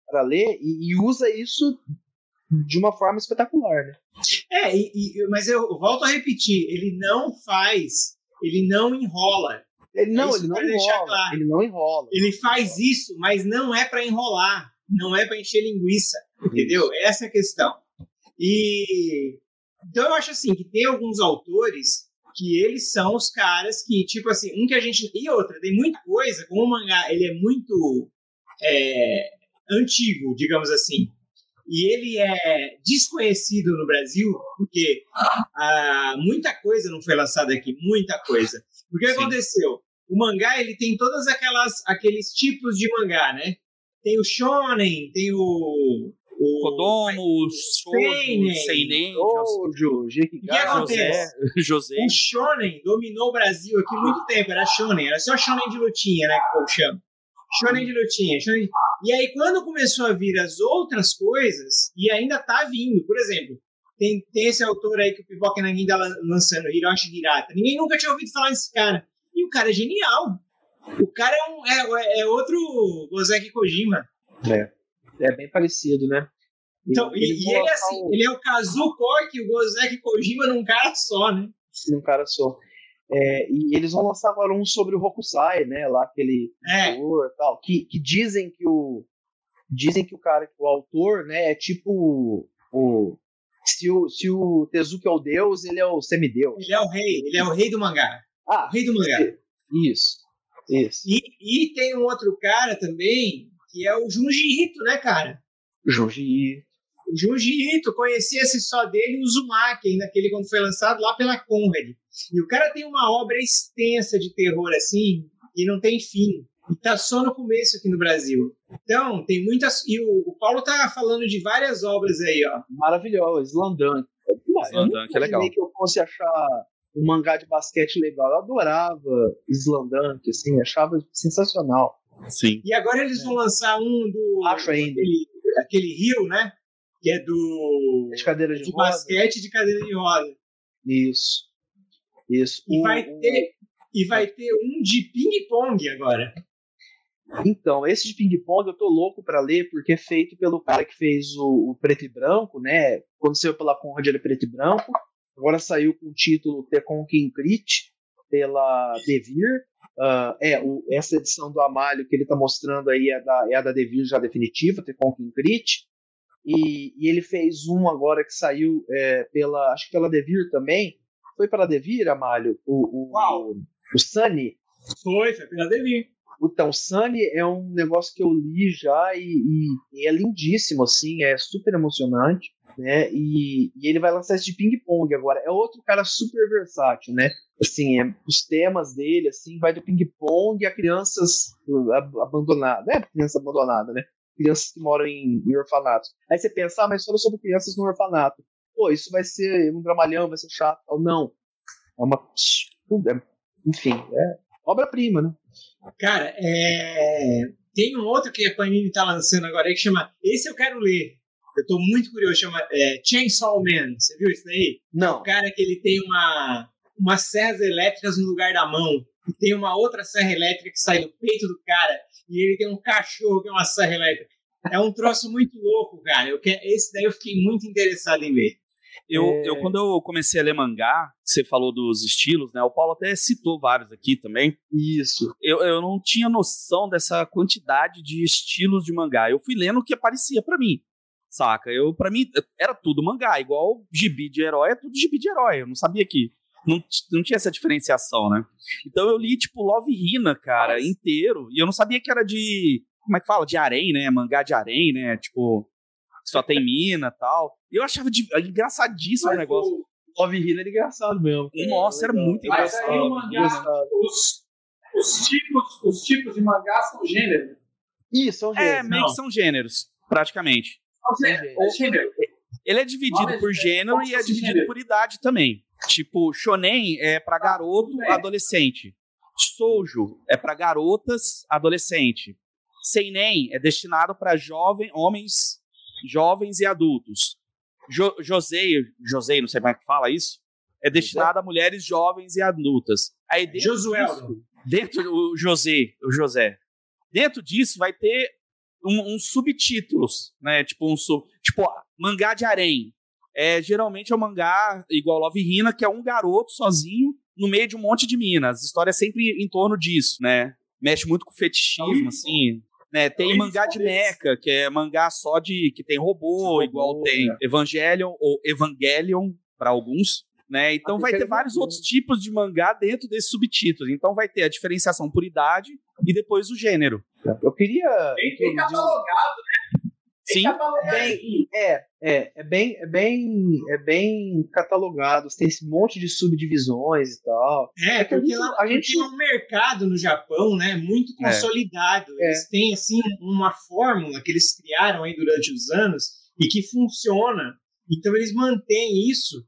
para ler e, e usa isso de uma forma espetacular, né? É, e- e- mas eu volto a repetir, ele não faz, ele não enrola. Ele não, Isso ele não enrola. claro. Ele não enrola. Ele faz isso, mas não é para enrolar, não é para encher linguiça, entendeu? Essa é a questão. E então eu acho assim que tem alguns autores que eles são os caras que tipo assim, um que a gente e outra tem muita coisa, como o mangá ele é muito é, antigo, digamos assim. E ele é desconhecido no Brasil porque ah, muita coisa não foi lançada aqui, muita coisa. O que aconteceu? O mangá ele tem todas aquelas aqueles tipos de mangá, né? Tem o shonen, tem o o Kodomo, Seinen. Shoujo, Seinen, Jojo, O que acontece? José. O shonen dominou o Brasil aqui muito tempo, era shonen, era só shonen de lutinha, né, que o povo chama. Shonen de lutinha, shonen de- E aí quando começou a vir as outras coisas, e ainda tá vindo, por exemplo, tem, tem esse autor aí que o Pipoca Nanguin tá lan- lançando, Hiroshi Hirata. Ninguém nunca tinha ouvido falar desse cara. E o cara é genial. O cara é, um, é, é outro Gozeki Kojima. É bem parecido, né? Então, e, eles e vão ele, lançar assim, um- ele é o Kazu Koike, o Gozeki Kojima num cara só, né? num cara só. É, e eles vão lançar agora um sobre o Hokusai, né? Lá aquele É, autor e tal. Que, que dizem que o. Dizem que o cara, o autor, né, é tipo o. Se o, se o Tezuka é o deus, ele é o semideus. ele é o rei, ele é o rei do mangá. Ah, O rei do mangá. isso. Isso. E, e tem um outro cara também, que é o Junji Ito, né, cara? Junji Ito. O Junji Ito, conhecia-se só dele o Uzumaki, ainda aquele quando foi lançado lá pela Conrad. E o cara tem uma obra extensa de terror, assim, e não tem fim. E tá só no começo aqui no Brasil. Então, tem muitas... E o, o Paulo tá falando de várias obras aí, ó. Maravilhoso, Slandank. Slandank é legal. que eu fosse achar um mangá de basquete legal. Eu adorava Slandank, assim, achava sensacional. Sim. E agora eles vão lançar um do... Acho ainda. Aquele, aquele Rio, né? Que é do... De cadeira de de roda. basquete de cadeira de roda. Isso. Isso. E O- vai o- ter e vai ter um de ping-pong agora. Então, esse de ping-pong eu tô louco pra ler, porque é feito pelo cara que fez o, o Preto e Branco, né? Quando saiu pela Conrad era Preto e Branco. Agora saiu com o título Tecon King Crit, pela Devir. Ah, é, o- essa edição do Amalho que ele tá mostrando aí é da, é a da Devir já definitiva, Tecon King Crit. E, e ele fez um agora que saiu é, pela, acho que pela Devir também. Foi pela Devir, Amalho? O, o, Qual? o Sunny. Foi, foi pela Devir. Então, Sunny é um negócio que eu li já e, e- e é lindíssimo, assim, é super emocionante, né? E, e ele vai lançar esse de ping-pong agora. É outro cara super versátil, né? Assim, é- os temas dele, assim, vai do ping-pong a crianças uh, ab- abandonadas. É criança abandonada, né? Crianças que moram em, em orfanatos. Aí você pensa, ah, mas fala sobre crianças no orfanato. Pô, isso vai ser um dramalhão, vai ser chato. Ou não. É uma. é- enfim, é obra-prima, né? Cara, é... tem um outro que a Panini tá lançando agora aí que chama. Esse eu quero ler. Eu tô muito curioso, chama é, Chainsaw Man. Você viu isso daí? Não. O cara que ele tem uma, umas serras elétricas no lugar da mão. E tem uma outra serra elétrica que sai do peito do cara. E ele tem um cachorro que é uma serra elétrica. É um troço muito louco, cara. Eu esse daí eu fiquei muito interessado em ver. Eu, É. eu, quando eu comecei a ler mangá, você falou dos estilos, né? O Paulo até citou vários aqui também. Isso. Eu, eu não tinha noção dessa quantidade de estilos de mangá. Eu fui lendo o que aparecia pra mim, saca? Eu, para mim, era tudo mangá, igual gibi de herói, é tudo gibi de herói. Eu não sabia que não, não tinha essa diferenciação, né? Então eu li, tipo, Love Hina, cara, inteiro. E eu não sabia que era de. Como é que fala? De harém, né? Mangá de harém, né? Tipo, só tem mina e tal. E eu achava de- engraçadíssimo o Mas negócio. o- Love Hina é engraçado mesmo. Nossa, era legal. muito Mas aí engraçado. o mangá- Engraçado. os, os, tipos, os tipos de mangá são gêneros. Isso, são É, gêneros. meio que são gêneros, praticamente. São Sim, gêneros. É. Ele é dividido por gênero e é dividido por idade também. Tipo, shonen é pra garoto, tudo bem. adolescente. Shoujo é pra garotas, adolescente. Seinen é destinado para jovem, homens, jovens e adultos. Jo, Josei, Josei, não sei como é que fala isso, é destinado a mulheres jovens e adultas. Aí dentro disso- dentro o José, o José. Dentro disso vai ter um- uns subtítulos, né? Tipo um sub, tipo mangá de harém. É geralmente é um mangá igual Love Hina, que é um garoto sozinho no meio de um monte de minas. As histórias sempre em torno disso, né? Mexe muito com fetichismo, assim. Né, tem mangá de mecha, que é mangá só de que tem robô, Robô, igual tem é. Evangelion ou Evangelion para alguns, né? Então vai ter vários outros tipos de mangá dentro desses subtítulos. Então vai ter a diferenciação por idade e depois o gênero. Eu queria. Bem, bem introduzir um- catalogado, né? Sim. Bem. É, é, é bem, é bem, é bem catalogado. Tem esse monte de subdivisões e tal. É, a porque gente- lá a gente- tem um mercado no Japão, né, muito É. consolidado. Eles têm assim uma fórmula que eles criaram aí durante os anos e que funciona. Então eles mantêm isso,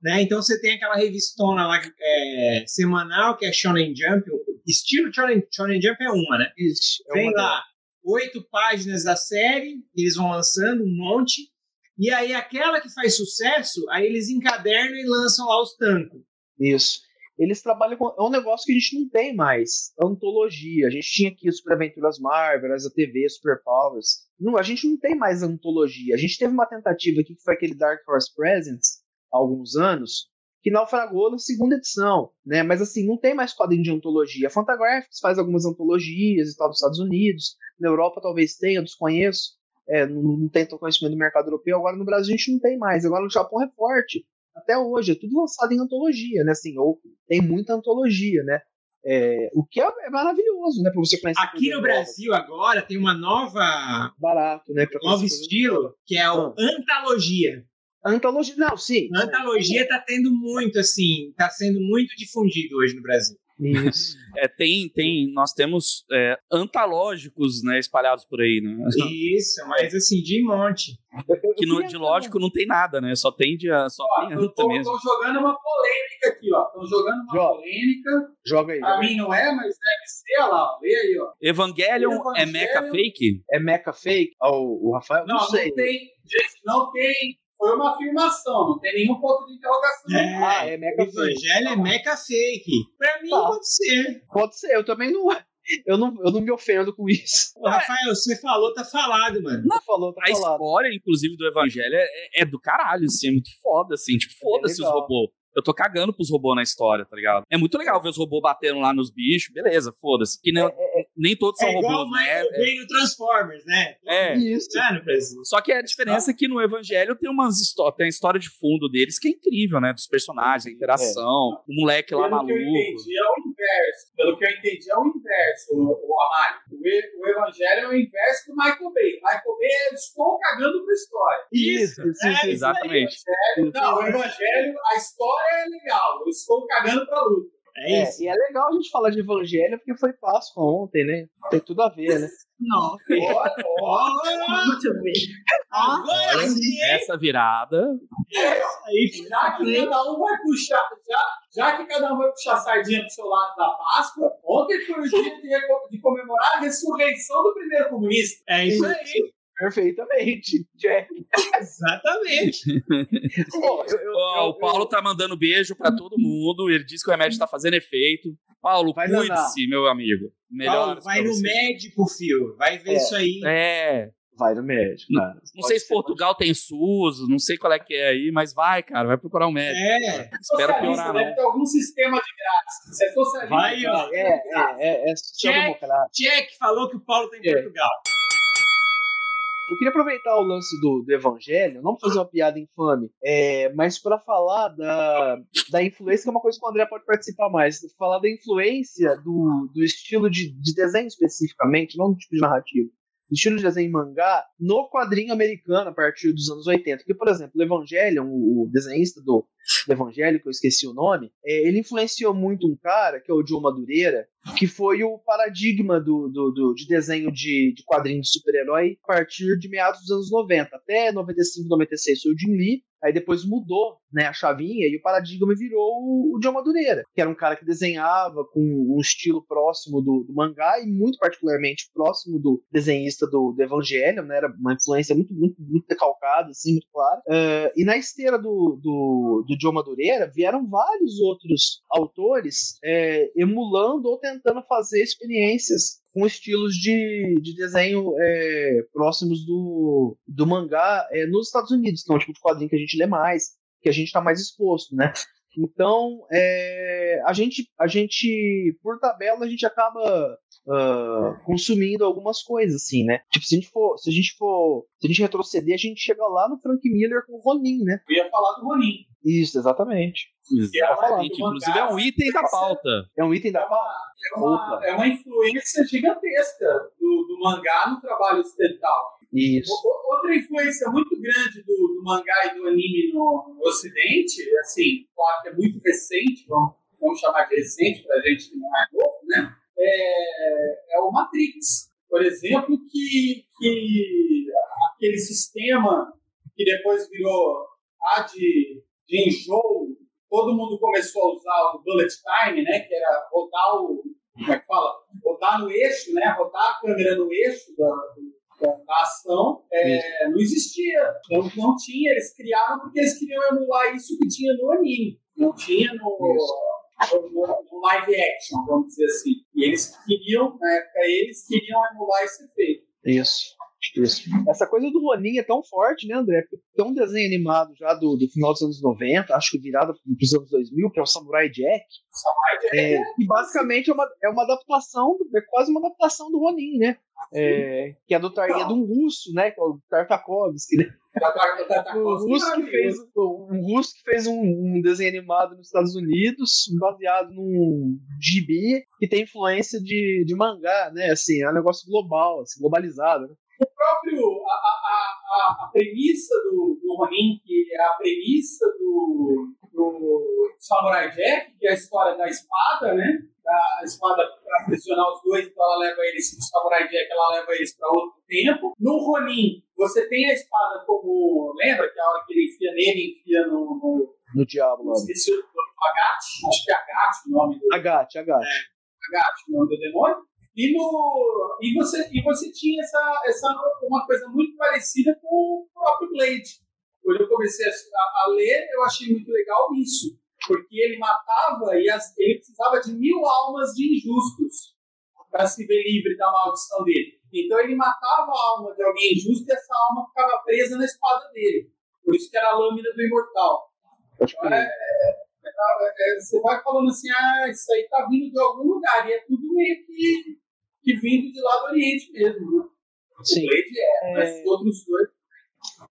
né? Então você tem aquela revistona lá é, semanal que é Shonen Jump, estilo Shonen, Shonen Jump é uma, né? Isso. é Vem uma lá oito páginas da série, eles vão lançando um monte. E aí aquela que faz sucesso, aí eles encadernam e lançam lá os tancos. Isso. Eles trabalham com. É um negócio que a gente não tem mais. Antologia. A gente tinha aqui Super Aventuras Marvel, as ATV, Super Powers. Não, a gente não tem mais antologia. A gente teve uma tentativa aqui que foi aquele Dark Horse Presents há alguns anos, que naufragou na segunda edição, né? Mas assim, não tem mais quadrinho de antologia. A Fantagraphics faz algumas antologias e tal dos Estados Unidos. Na Europa talvez tenha, eu desconheço. É, não, não tem tanto conhecimento do mercado europeu. Agora no Brasil a gente não tem mais. Agora no Japão é forte até hoje, é tudo lançado em antologia, né? Assim, ou tem muita antologia, né? É, o que é, é maravilhoso, né? Pra você conhecer. Aqui no. Brasil agora tem uma nova Barato, né? Pra novo estilo que é o antologia. Antologia, não, sim. A antologia tá tendo muito assim, tá sendo muito difundido hoje no Brasil. Isso. É, tem, tem, nós temos é, antalógicos, né, espalhados por aí, né? Isso, mas assim, de monte. Que no- de lógico não tem nada, né? Só tem de só tem anta Estão mesmo. jogando uma polêmica aqui, ó. Estão jogando uma Joga. polêmica. Joga aí. Pra joga aí. mim não é, mas deve ser, olha lá. ó. Lê aí, ó. Evangelion, é Evangelion- mecha fake? É mecha fake? Ah, o, Rafael? Não, Não, não, sei. tem. Gente, não tem. Foi uma afirmação, não tem nenhum ponto de interrogação. É, Ah, é mecha fake. evangelho é meca fake. Pra mim Tá. pode ser. Pode ser, eu também não. Eu não, eu não me ofendo com isso. Ô, Rafael, você falou, tá falado, mano. Não falou, tá A falado. história, inclusive, do Evangelho é, é do caralho, assim, é muito foda, assim. Tipo, foda-se os legal. robôs. Eu tô cagando pros robôs na história, tá ligado? É muito legal ver os robôs batendo lá nos bichos, beleza, foda-se. Que nem, nem todos são É igual o robôs, né? Michael Bay no Transformers, né? É, Isso. Brasil. Só que a diferença é que no Evangelho tem umas histó tem a história de fundo deles que é incrível, né? Dos personagens, a interação, o moleque lá Pelo que eu maluco. entendi, é o inverso. Pelo que eu entendi, é o inverso, o, o Amário. O, o Evangelho é o inverso do Michael Bay. Michael Bay é estou cagando pra história. Isso, isso, é, isso. Exatamente. Não, o Evangelho, a história é legal. Eu estou cagando pra luta. É É, isso. e é legal a gente falar de evangelho porque foi Páscoa ontem, né? Tem tudo a ver, né? Nossa, Olha, olha, muito bem. Nossa, Agora sim, Essa virada. aí. já que cada um vai puxar, já, já que cada um vai puxar a sardinha pro seu lado da Páscoa, ontem foi o dia de, de comemorar a ressurreição do primeiro comunista. É isso aí. Perfeitamente, Jack. Exatamente. Eu, eu, oh, o Paulo tá mandando beijo para todo mundo. Ele diz que o remédio tá fazendo efeito. Paulo, cuide-se, meu amigo. Melhor Paulo, vai no você. médico, filho. Vai ver é. isso aí. É. Vai no médico, cara. Não, não sei se Portugal tem SUS, não sei qual é que é aí, mas vai, cara, vai procurar um médico. É. Espero piorar, Deve ter algum sistema de grátis. Se é socialista, vai, ó. É, é, é, é Check, Check falou que o Paulo tem em é. Portugal. Eu queria aproveitar o lance do, do Evangelho, não fazer uma piada infame, é, mas para falar da, da influência, que é uma coisa que o André pode participar mais, falar da influência do, do estilo de, de desenho especificamente, não do tipo de narrativa, estilo de desenho em mangá no quadrinho americano a partir dos anos 80. Porque, por exemplo, o Evangelion, o desenhista do, que eu esqueci o nome, é, ele influenciou muito um cara, que é o Joe Madureira, que foi o paradigma do, do, do de desenho de, de quadrinho de super-herói a partir de meados dos anos 90. Até 95, 96 foi o Jim Lee, Aí depois mudou né, a chavinha e o paradigma virou o, John Madureira, que era um cara que desenhava com um estilo próximo do, do mangá e muito particularmente próximo do desenhista do, do Evangelho, né, era uma influência muito, muito, muito decalcada, assim, muito clara. Uh, e na esteira do, do, do John Madureira vieram vários outros autores é, emulando ou tentando fazer experiências com estilos de, de desenho é, próximos do, do mangá é, nos Estados Unidos, que é um tipo de quadrinho que a gente lê mais, que a gente está mais exposto, né? Então, é, a, gente, a gente, por tabela, a gente acaba uh, consumindo algumas coisas, assim, né? Tipo, se a gente for, se a gente for, se a gente retroceder, a gente chega lá no Frank Miller com o Ronin, né? Eu ia falar do Ronin. Isso, exatamente. Exatamente. Inclusive é um item da pauta. É um item da pauta. É uma, é uma influência gigantesca do, do mangá no trabalho ocidental. Isso. Outra influência muito grande do, do mangá e do anime no, no, Ocidente, assim, claro que é muito recente, vamos, vamos chamar de recente para a gente não é novo, né? É, é o Matrix, por exemplo, que, que aquele sistema que depois virou a de, de enjoo, todo mundo começou a usar o bullet time, né? Que era rodar o. Como é que fala? Rodar no eixo, né? Rodar a câmera no eixo da, a ação é, não existia. Não, não tinha, eles criaram porque eles queriam emular isso que tinha no anime. Não tinha no, no, no, live action, vamos dizer assim. E eles queriam, na época, eles queriam emular esse efeito. Isso. Isso. Essa coisa do Ronin é tão forte, né, André? Porque tem um desenho animado já do, do final dos anos 90, acho que virado para os anos 2000, que é o Samurai Jack. Samurai Jack. É, que basicamente é uma, é uma adaptação, é quase uma adaptação do Ronin, né? É, que é do é de um russo, né? Que é o Tartakovsky, né? Um russo que fez, um russo que fez um, um, desenho animado nos Estados Unidos, baseado num gibi que tem influência de, de mangá, né? Assim, é um negócio global, assim, globalizado. Né? O próprio, a, a, a, a premissa do, do Ronin, que é a premissa do, do Samurai Jack, que é a história da espada, né? a espada para aprisionar os dois, então ela leva eles, o Samurai Jack, ela leva eles para outro tempo. No Ronin, você tem a espada como. Lembra que a hora que ele enfia nele, enfia no. No, no diabo lá. Esqueci o nome do Agat, acho que é Agat o nome do. Agat, Agat. É, Agat, o nome do demônio. E, no, e, você, e você tinha essa, essa uma coisa muito parecida com o próprio Blade. Quando eu comecei a, a, ler, eu achei muito legal isso porque ele matava e as, ele precisava de mil almas de injustos para se ver livre da maldição dele. Então ele matava a alma de alguém injusto e essa alma ficava presa na espada dele. Por isso que era a lâmina do imortal. Então, é, é, é, você vai falando assim, ah, isso aí tá vindo de algum lugar, e é tudo meio que, que vindo de lá do Oriente mesmo. Né? Sim. O Blade é, mas outros dois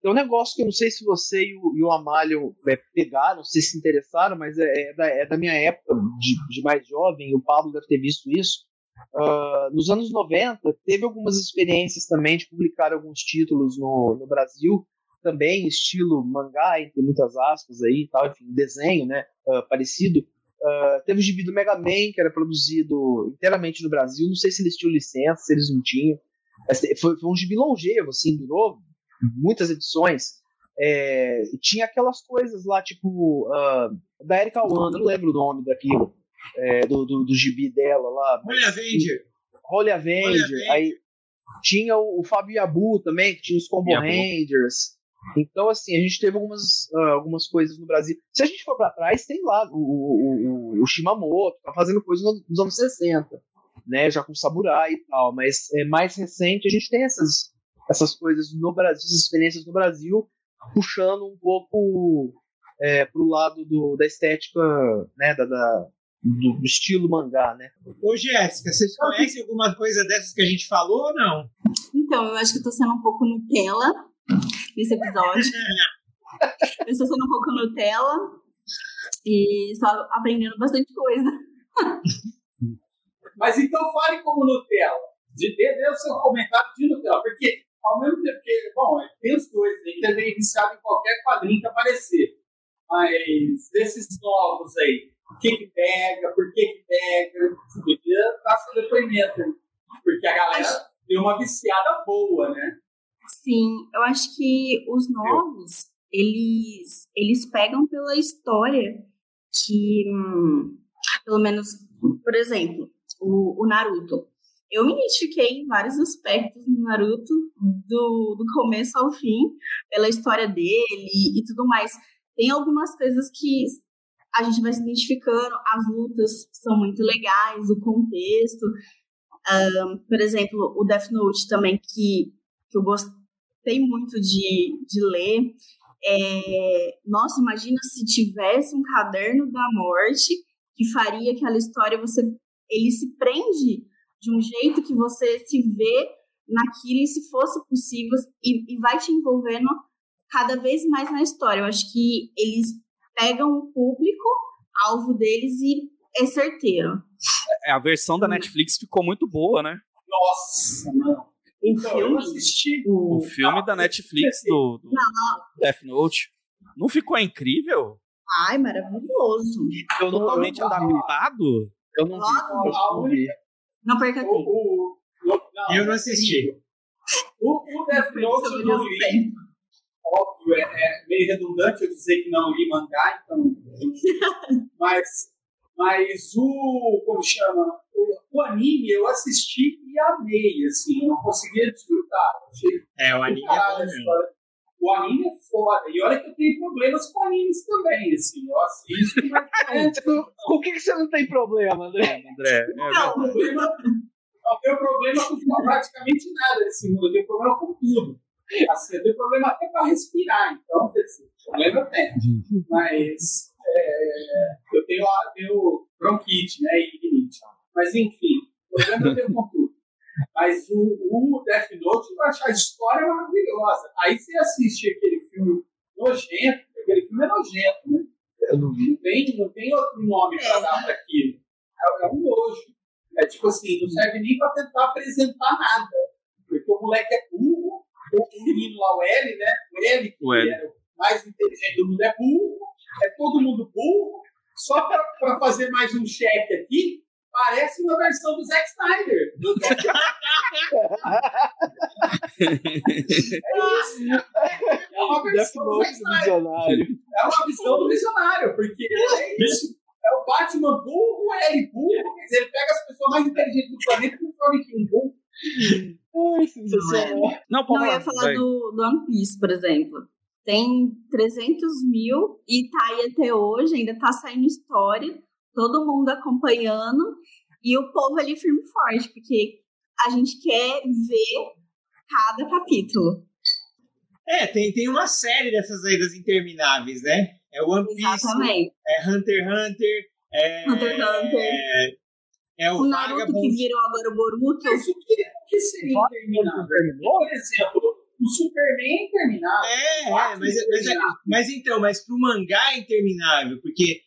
tem um negócio que eu não sei se você e o, e o é, pegaram, se se interessaram, mas é, é, da, é da, minha época de, de, mais jovem, o Pablo deve ter visto isso. Uh, nos anos 90, teve algumas experiências também de publicar alguns títulos no, no Brasil, também estilo mangá, entre muitas aspas aí, tal, enfim, desenho, né, uh, parecido. Uh, teve o gibi do Mega Man, que era produzido inteiramente no Brasil, não sei se eles tinham licença, se eles não tinham. Foi, foi um gibi longevo, assim, durou muitas edições, é, tinha aquelas coisas lá, tipo, uh, da Erika Wanda, não lembro o nome daquilo, é, do, do, do gibi dela lá. Holy Avenger. Holy Avenger, aí Tinha o, o Fábio Yabu também, que tinha os Combo Yabu. Rangers. Então, assim, a gente teve algumas, ah, algumas coisas no Brasil. Se a gente for pra trás, tem lá o, o, o, o Shimamoto, tá fazendo coisa no- nos anos 60, né? Já com Samurai e tal. Mas é mais recente, a gente tem essas, essas coisas no Brasil, essas experiências no Brasil, puxando um pouco é, pro lado do, da estética, né? Da, da- do, do estilo mangá, né? Ô, Jéssica, vocês conhecem alguma coisa dessas que a gente falou ou não? Então, eu acho que eu tô sendo um pouco Nutella nesse episódio. eu estou sendo um pouco Nutella e estou aprendendo bastante coisa. Mas então fale como Nutella. De, dê, o seu comentário de Nutella. Porque, ao mesmo tempo que, bom, é, tem os dois aí, que é meio viciado em qualquer quadrinho que aparecer. Mas desses novos aí, o que que pega, por que que pega, você podia dar seu depoimento. Porque a galera deu uma viciada boa, né? Sim, eu acho que os novos, eles, eles pegam pela história que, hum, pelo menos, por exemplo, o, o Naruto. Eu me identifiquei em vários aspectos no Naruto, do, do começo ao fim, pela história dele e tudo mais. Tem algumas coisas que a gente vai se identificando, as lutas são muito legais, o contexto. Ahn, por exemplo, o Death Note também, que, que eu gostei muito de, de ler. É, nossa, imagina se tivesse um caderno da morte que faria aquela história, você ele se prende de um jeito que você se vê naquilo e se fosse possível e, e vai te envolvendo cada vez mais na história. Eu acho que eles pegam o público alvo deles e é certeiro. É, A versão da Netflix ficou muito boa, né? Nossa, não. O Então, eu filme, assisti. o, O filme da Netflix do, do Death Note. Não ficou incrível? ai, maravilhoso. Eu não, Totalmente não vi. adaptado? Eu não vi. Nossa. eu não vi. Não perca O, tempo. o, o- não, Eu não assisti. O, o Death Note eu não li. Óbvio, é, é meio redundante eu dizer que não li mangá, então. mas, mas o. Como chama? O, o anime eu assisti e amei, assim. Eu não conseguia desfrutar. Eu É, o anime é bom. O anime é foda. E olha que eu tenho problemas com animes também, assim. Eu assisto, mas. É, Com o que, que você não tem problema, André? André. É, Não, problema, não tenho problema com praticamente nada nesse mundo, eu tenho problema com tudo. Assim, eu tenho problema até para respirar, então, quer dizer, problema eu tenho. Mas é, eu tenho, a- tenho bronquite, né, e rinite. Mas enfim, problema eu tenho com tudo. Mas o, o Death Note, eu acho a história maravilhosa. Aí você assiste aquele filme nojento, aquele filme é nojento, né? Eu não vi. Não tem, não tem outro nome para É. dar para aquilo. É, é um nojo. É tipo assim, não serve nem para tentar apresentar nada. Porque o moleque é burro, o menino lá, o L, né? O L, que O L. era o mais inteligente do mundo, é burro, é todo mundo burro. Só para fazer mais um cheque aqui, parece uma versão do Zack Snyder. Zack É uma versão do Zack Snyder. visionário. É uma visão do visionário, porque é isso. É o Batman burro, o L burro, quer dizer, ele pega as pessoas mais inteligentes do planeta e transforma em um burro. Não, Não, eu ia falar do, do One Piece, por exemplo. Tem 300 mil e tá aí até hoje, ainda tá saindo história, todo mundo acompanhando e o povo ali firme e forte, porque a gente quer ver cada capítulo. É, tem, tem uma série dessas aí das intermináveis, né? É One Piece, Exatamente. é Hunter x Hunter, é, Hunter x Hunter. é, é o, O Naruto que Vagabond. virou agora o Boruto. Mas o que, que seria interminável? Por exemplo, o Superman é interminável. É, é, mas, mas, é- mas então, mas pro mangá é interminável, porque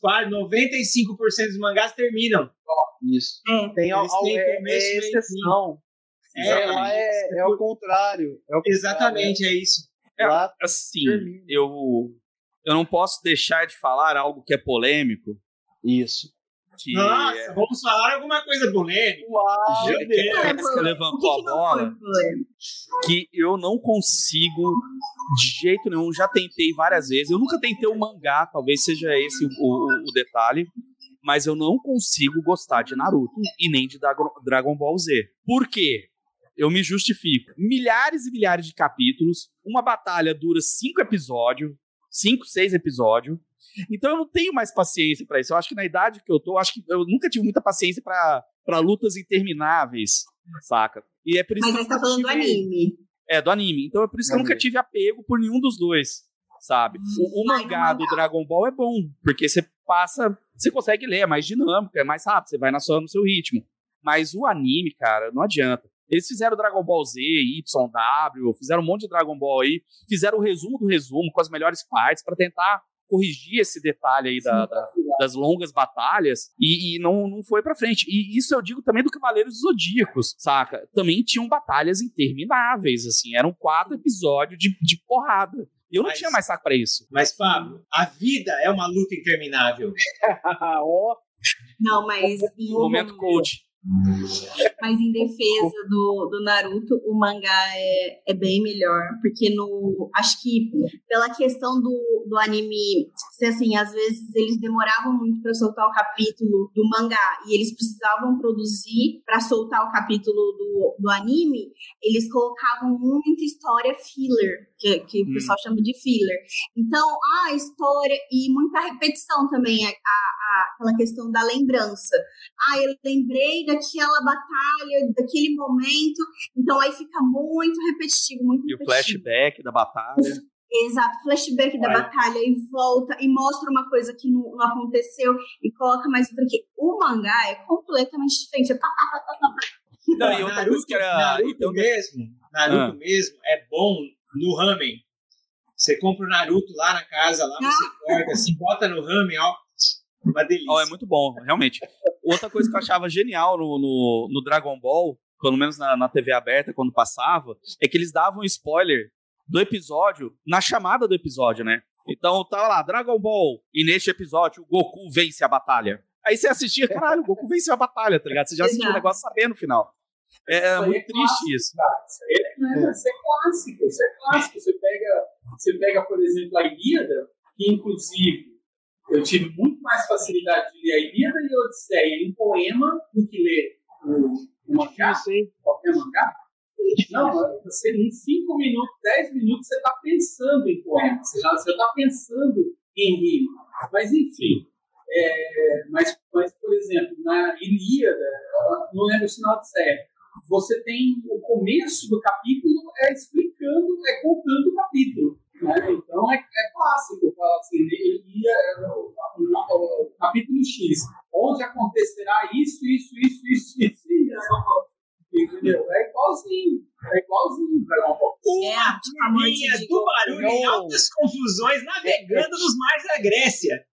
quase 95% dos mangás terminam. Isso. É. Tem têm é, começo, é e exceção. É, É, lá é, é o contrário. É o contrário. Exatamente, é isso. É, Lá Assim, termina. eu, eu não posso deixar de falar algo que é polêmico. Isso. Que Nossa, é, vamos falar alguma coisa polêmica. Uau, que, que que, levantou a bola. que eu não consigo de jeito nenhum. Já tentei várias vezes. Eu nunca tentei o mangá, talvez seja esse o, o- o detalhe. Mas eu não consigo gostar de Naruto e nem de Dragon, Ball Z. Por quê? eu me justifico. Milhares e milhares de capítulos, uma batalha dura cinco episódios, cinco, seis episódios. Então eu não tenho mais paciência para isso. Eu acho que na idade que eu tô, eu acho que eu nunca tive muita paciência para lutas intermináveis, saca? E é por isso Mas que você tá falando tive... do anime. É, do anime. Então é por isso que eu nunca tive apego por nenhum dos dois, sabe? O, o mangá do. Dragon Ball é bom, porque você passa, você consegue ler, é mais dinâmico, é mais rápido, você vai na sua, no seu ritmo. Mas o anime, cara, não adianta. Eles fizeram Dragon Ball Z, YW, fizeram um monte de Dragon Ball aí, fizeram o resumo do resumo com as melhores partes pra tentar corrigir esse detalhe aí da- da, das longas batalhas e, e não, não foi pra frente. E isso eu digo também do Cavaleiros dos Zodíacos, saca? Também tinham batalhas intermináveis, assim, eram quatro episódios de, de porrada. E eu não Mas- tinha mais saco pra isso. Mas, Fábio, a vida é uma luta interminável. Ó, Não, mas Momento coach. Mas em defesa do, do Naruto, o mangá é, é bem melhor. Porque no. Acho que pela questão do, do anime, se assim, às vezes eles demoravam muito para soltar o capítulo do mangá e eles precisavam produzir para soltar o capítulo do, do anime, eles colocavam muita história filler, que, que o Hum. pessoal chama de filler. Então, a história e muita repetição também, a, a- a- aquela questão da lembrança. Ah, eu lembrei daquela batalha, daquele momento, então aí fica muito repetitivo, muito E o repetitivo. flashback da batalha. Exato, flashback da Olha. batalha e volta e mostra uma coisa que não, não aconteceu e coloca mais outra aqui. O mangá é completamente diferente. É pá, pá, pá, pá, pá, pá. Não, e outra coisa que era. Naruto então, mesmo, Naruto Ah. mesmo é bom no ramen. Você compra o Naruto lá na casa, lá você corta, assim, bota no ramen, ó. Uma delícia. Ó, é muito bom, realmente. Outra coisa que eu achava genial no, no, no Dragon Ball, pelo menos na, na TV aberta, quando passava, é que eles davam spoiler do episódio na chamada do episódio, né? Então tava lá, Dragon Ball, e neste episódio o Goku vence a batalha. Aí você assistia, caralho, o Goku venceu a batalha, tá ligado? Você já assistiu o negócio sabendo no final. É, é Isso muito é triste clássico, isso. Cara, isso, aí é, né, isso é clássico, isso é clássico. Você pega, você pega, por exemplo, a Ilíada, que inclusive eu tive muito mais facilidade de ler a Ilíada e a Odisseia em poema do que ler o, o mangá, qualquer mangá. Não, você em 5 minutos, 10 minutos, você está pensando em poema, você está pensando em rima. Mas, enfim, é, mas, mas, por exemplo, na Ilíada, não lembro se na Odisseia, você tem o começo do capítulo é explicando, é contando o capítulo. Né? Então é, é clássico, fala assim, ele ia é, o, capítulo X, onde acontecerá isso, isso, isso, isso, isso, isso. Entendeu? É igualzinho. É igualzinho Ball. É Turminha de do barulho em altas confusões, navegando nos mares da Grécia.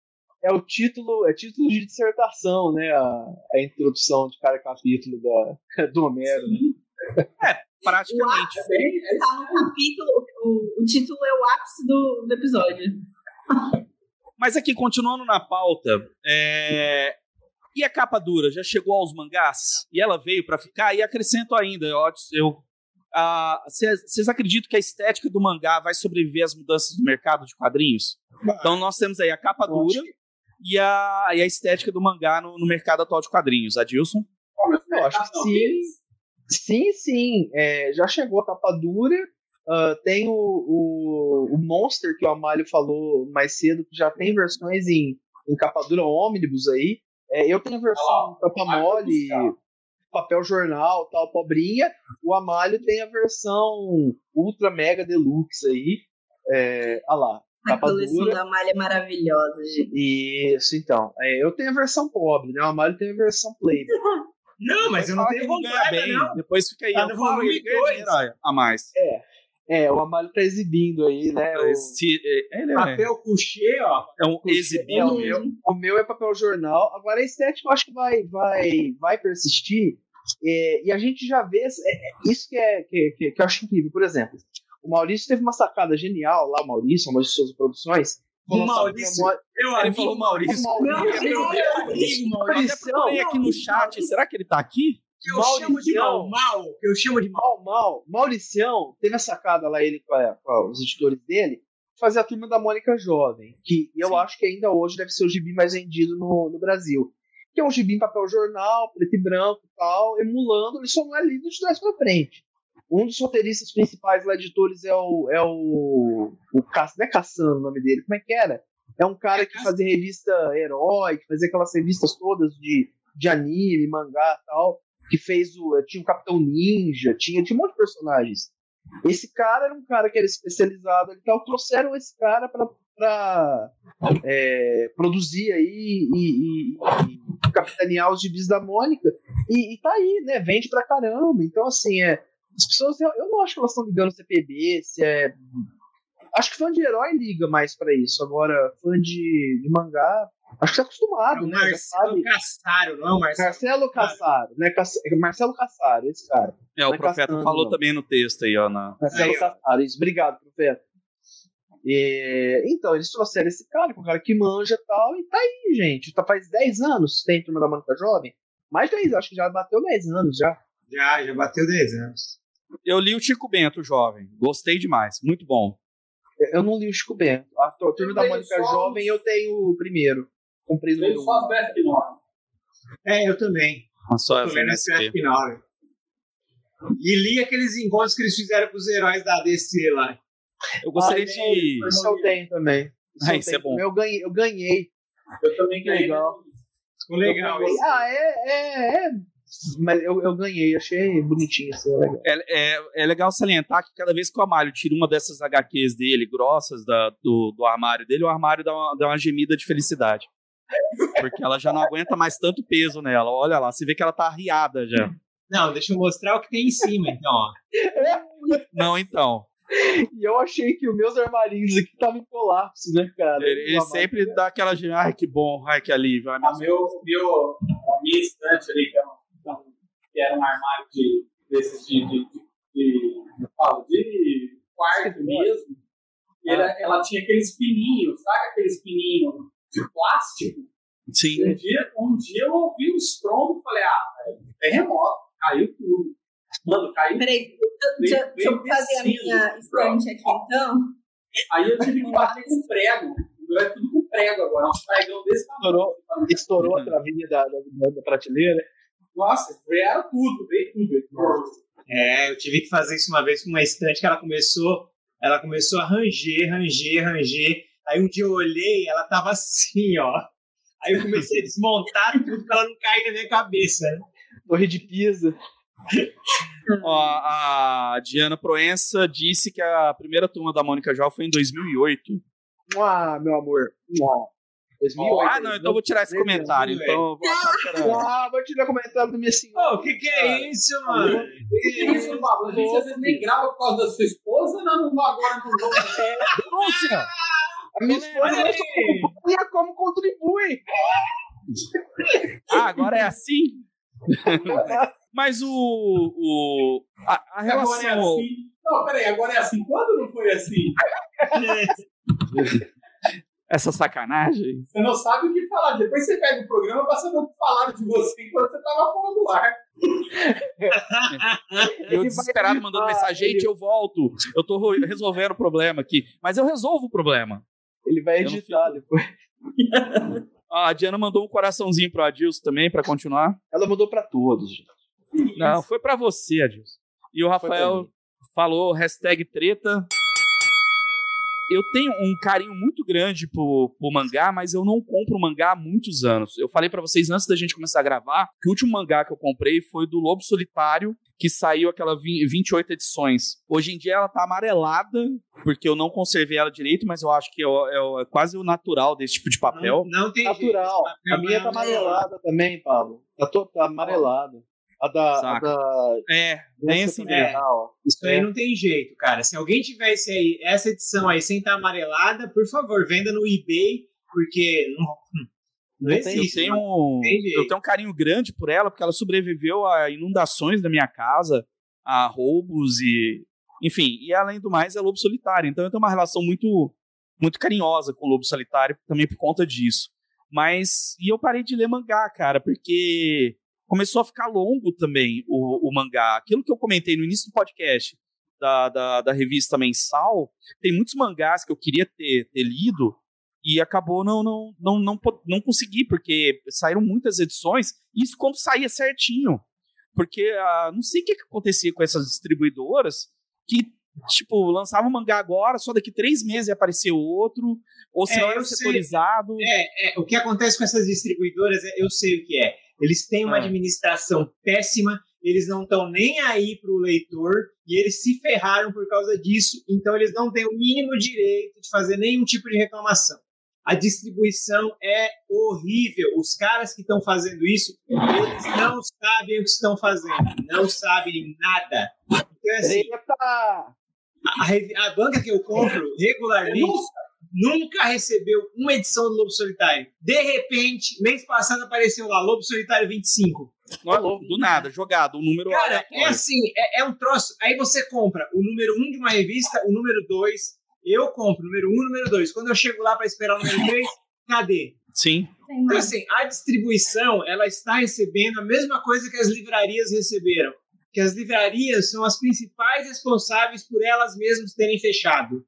É o título, é título de dissertação, né? A, a introdução de cada capítulo da, do Homero. né? Sim, Praticamente. é bem. É tá no capítulo, o, o título é o ápice do, do episódio. Mas aqui, continuando na pauta, é, e a capa dura já chegou aos mangás? E ela veio pra ficar? E acrescento ainda, eu, eu vocês acreditam que a estética do mangá vai sobreviver às mudanças do mercado de quadrinhos? Então nós temos aí a capa dura e a, e a estética do mangá no, no mercado atual de quadrinhos. Adilson? Eu acho que sim. Sim, sim. É, já chegou a capa dura. Ah, tem o, o, o Monster que o Amália falou mais cedo, que já tem versões em, em capa dura ônibus aí. É, eu tenho a versão capa mole, papel jornal, tal, pobrinha. O Amália tem a versão ultra mega deluxe aí. É, ah lá, A coleção dura. da malha é maravilhosa, gente. Isso, então. É, eu tenho a versão pobre, né? O Amália tem a versão play. Não, mas eu não tenho vontade, bem. não. Depois fica aí. Tá eu no volume dois. a mais. É, o Amália tá exibindo aí, né? o- Esse, é, é, Papel couché, ó. é um É exibido o mesmo. O meu é papel jornal. Agora a estética eu acho que vai, vai, vai persistir. É, e a gente já vê. é, é, isso que, é, que, que, que eu acho incrível. Por exemplo, o Maurício teve uma sacada genial lá, o Maurício, o Maurício de Souza Produções. O Falou, Maurício. Eu Ele falou Maurício. Meu Meu Deus, Deus, amigo, Eu até Maurício, procurei aqui no chat. Será que ele tá aqui? eu chamo de mal, Mauricião. mal. Eu chamo de mal. Mal, mal. Mauricião teve a sacada lá, ele com, a- com os editores dele, de fazer a turma da Mônica Jovem, que eu Sim. acho que ainda hoje deve ser o gibi mais vendido no, no Brasil. Que é um gibi em papel jornal, preto e branco e tal, emulando, ele só não é lido de trás pra frente. Um dos roteiristas principais lá, editores, é o. É o. o Cass, não é Cassano o nome dele, como é que era? É um cara que fazia revista herói, que fazia aquelas revistas todas de, de anime, mangá e tal. Que fez o. Tinha o Capitão Ninja, tinha, tinha um monte de personagens. Esse cara era um cara que era especializado e tal. Trouxeram esse cara para para é, produzir aí e, e, e, capitanear os gibis da Mônica. E, e tá aí, né? Vende pra caramba. Então, assim, é, as pessoas, eu, eu não acho que elas estão ligando CPB, se é. Acho que fã de herói liga mais para isso. Agora, fã de, de mangá, acho que tá acostumado, é né? Marcelo Cassaro, não é o Marcelo? Marcelo Cassaro, né? Marcelo Cassaro, esse cara. É, o profeta Cassano, falou não. também no texto aí, ó. Na... Marcelo aí, Cassaro, isso. Obrigado, profeta. E, então, eles trouxeram esse cara, um cara que manja e tal, e tá aí, gente. Tá, faz 10 anos tem Turma da Mônica Jovem. Mais 10, acho que já bateu 10 anos já. Já, já bateu 10 anos. Eu li o Chico Bento, jovem. Gostei demais. Muito bom. Eu não li o Chico Bento. A Turma da Mônica Jovem eu tenho o primeiro. Comprei no só as É, eu também. Só as FP9. E li aqueles encontros que eles fizeram com os heróis da DC lá. Eu gostaria ah, de. Isso eu tenho também. Isso, ah, isso é bom. Eu ganhei. Eu, ganhei. eu também ganhei. Legal. Ficou legal. Ah, é, é, é. Mas eu, eu ganhei, achei bonitinho. Assim, legal. É, é, é, legal salientar que cada vez que o Amário tira uma dessas HQs dele, grossas, da, do, do armário dele, o armário dá uma, dá uma gemida de felicidade. Porque ela já não aguenta mais tanto peso nela. Olha lá, você vê que ela tá arriada já. Não, deixa eu mostrar o que tem em cima, então. Ó. Não, então. E eu achei que os meus armarinhos aqui estavam em colapso, né, cara? Ele, ele sempre dá aquela ai, que bom, ai, que alívio. Ai, meu, meu, a minha estante ali, que, é um, que era um armário de, desses de, de, de, de, de quarto mesmo, ela, ah. ela tinha aqueles pininhos, sabe aqueles pininhos de plástico? Sim. Um dia, um dia eu ouvi um estrondo e falei, ah, é terremoto, caiu tudo. Mano, caiu. Peraí, deixa, eu fazer a minha estante aqui então. Aí eu tive que bater com prego. O meu é tudo com prego agora, uns pregão desse tamanho. Estourou, estourou a travinha da, da, da prateleira. Nossa, veio tudo, veio tudo. É, eu tive que fazer isso uma vez com uma estante que ela começou, ela começou a ranger, ranger, ranger. Aí um dia eu olhei, ela tava assim, ó. Aí eu comecei a desmontar tudo pra ela não cair na minha cabeça. Né? Torre de Pisa. Ó, a Diana Proença disse que a primeira turma da Mônica Jó foi em 2008. Ah, meu amor. Ah, 2008, ah, não, então eu vou tirar esse comentário. Então vou achar que era... Ah, vou tirar o comentário do minha senhora. O que, que é isso, mano? O que, que é isso, Pablo? A gente às vezes nem grava por causa da sua esposa, não, não agora não vou. É, denúncia! A minha esposa não como contribui. Ah, agora é assim? Mas o. o a, a relação. Agora é assim. Não, peraí, agora é assim. Quando não foi assim? Essa sacanagem. Você não sabe o que falar. Depois você pega o programa pra saber o que falaram de você enquanto você tava fora do ar. eu desesperado mandando mensagem, gente, eu volto. Eu tô resolvendo o problema aqui. Mas eu resolvo o problema. Ele vai editar depois. a Diana mandou um coraçãozinho pro Adilson também, para continuar. Ela mandou para todos, gente. Não, foi para você, Adilson. E o Rafael falou hashtag treta. Eu tenho um carinho muito grande por, por mangá, mas eu não compro mangá há muitos anos. Eu falei para vocês antes da gente começar a gravar que o último mangá que eu comprei foi do Lobo Solitário, que saiu aquela 28 edições. Hoje em dia ela tá amarelada, porque eu não conservei ela direito, mas eu acho que é, é, é quase o natural desse tipo de papel. Não, não tem natural. Jeito, a minha tá amarelada também, Pablo. Tá, to, tá amarelada. A da, a da. É, bem assim mesmo. Isso aí não tem jeito, cara. Se alguém tivesse aí essa edição aí sem estar amarelada, por favor, venda no eBay, porque não, não, existe. Eu tenho, eu tenho um carinho grande por ela, porque ela sobreviveu a inundações da minha casa, a roubos e. Enfim, e além do mais, é lobo solitário. Então eu tenho uma relação muito, muito carinhosa com o lobo solitário, também por conta disso. Mas. E eu parei de ler mangá, cara, porque começou a ficar longo também o, o mangá. Aquilo que eu comentei no início do podcast da, da, da, revista mensal, tem muitos mangás que eu queria ter, ter lido e acabou não, não, não, não, não consegui, porque saíram muitas edições, isso quando saía certinho. Porque ah, não sei o que, que acontecia com essas distribuidoras que, tipo, lançava um mangá agora, só daqui três meses ia aparecer outro, ou se É, era setorizado. É, é, o que acontece com essas distribuidoras, é- eu sei o que é. Eles têm uma Ah. administração péssima, eles não estão nem aí para o leitor e eles se ferraram por causa disso, então eles não têm o mínimo direito de fazer nenhum tipo de reclamação. A distribuição é horrível. Os caras que estão fazendo isso, eles não sabem o que estão fazendo, não sabem nada. Então, assim, Treta! a, revi- a banca que eu compro regularmente nunca recebeu uma edição do Lobo Solitário. De repente, mês passado apareceu lá, Lobo Solitário 25. Não, do nada, jogado, um número Cara, aleatório. é assim, é, é um troço. Aí você compra o número 1 de uma revista, o número 2. Eu compro o número 1 e o número 2. Quando eu chego lá para esperar o número 3, cadê? Sim. Então, assim, a distribuição, ela está recebendo a mesma coisa que as livrarias receberam. Que as livrarias são as principais responsáveis por elas mesmas terem fechado.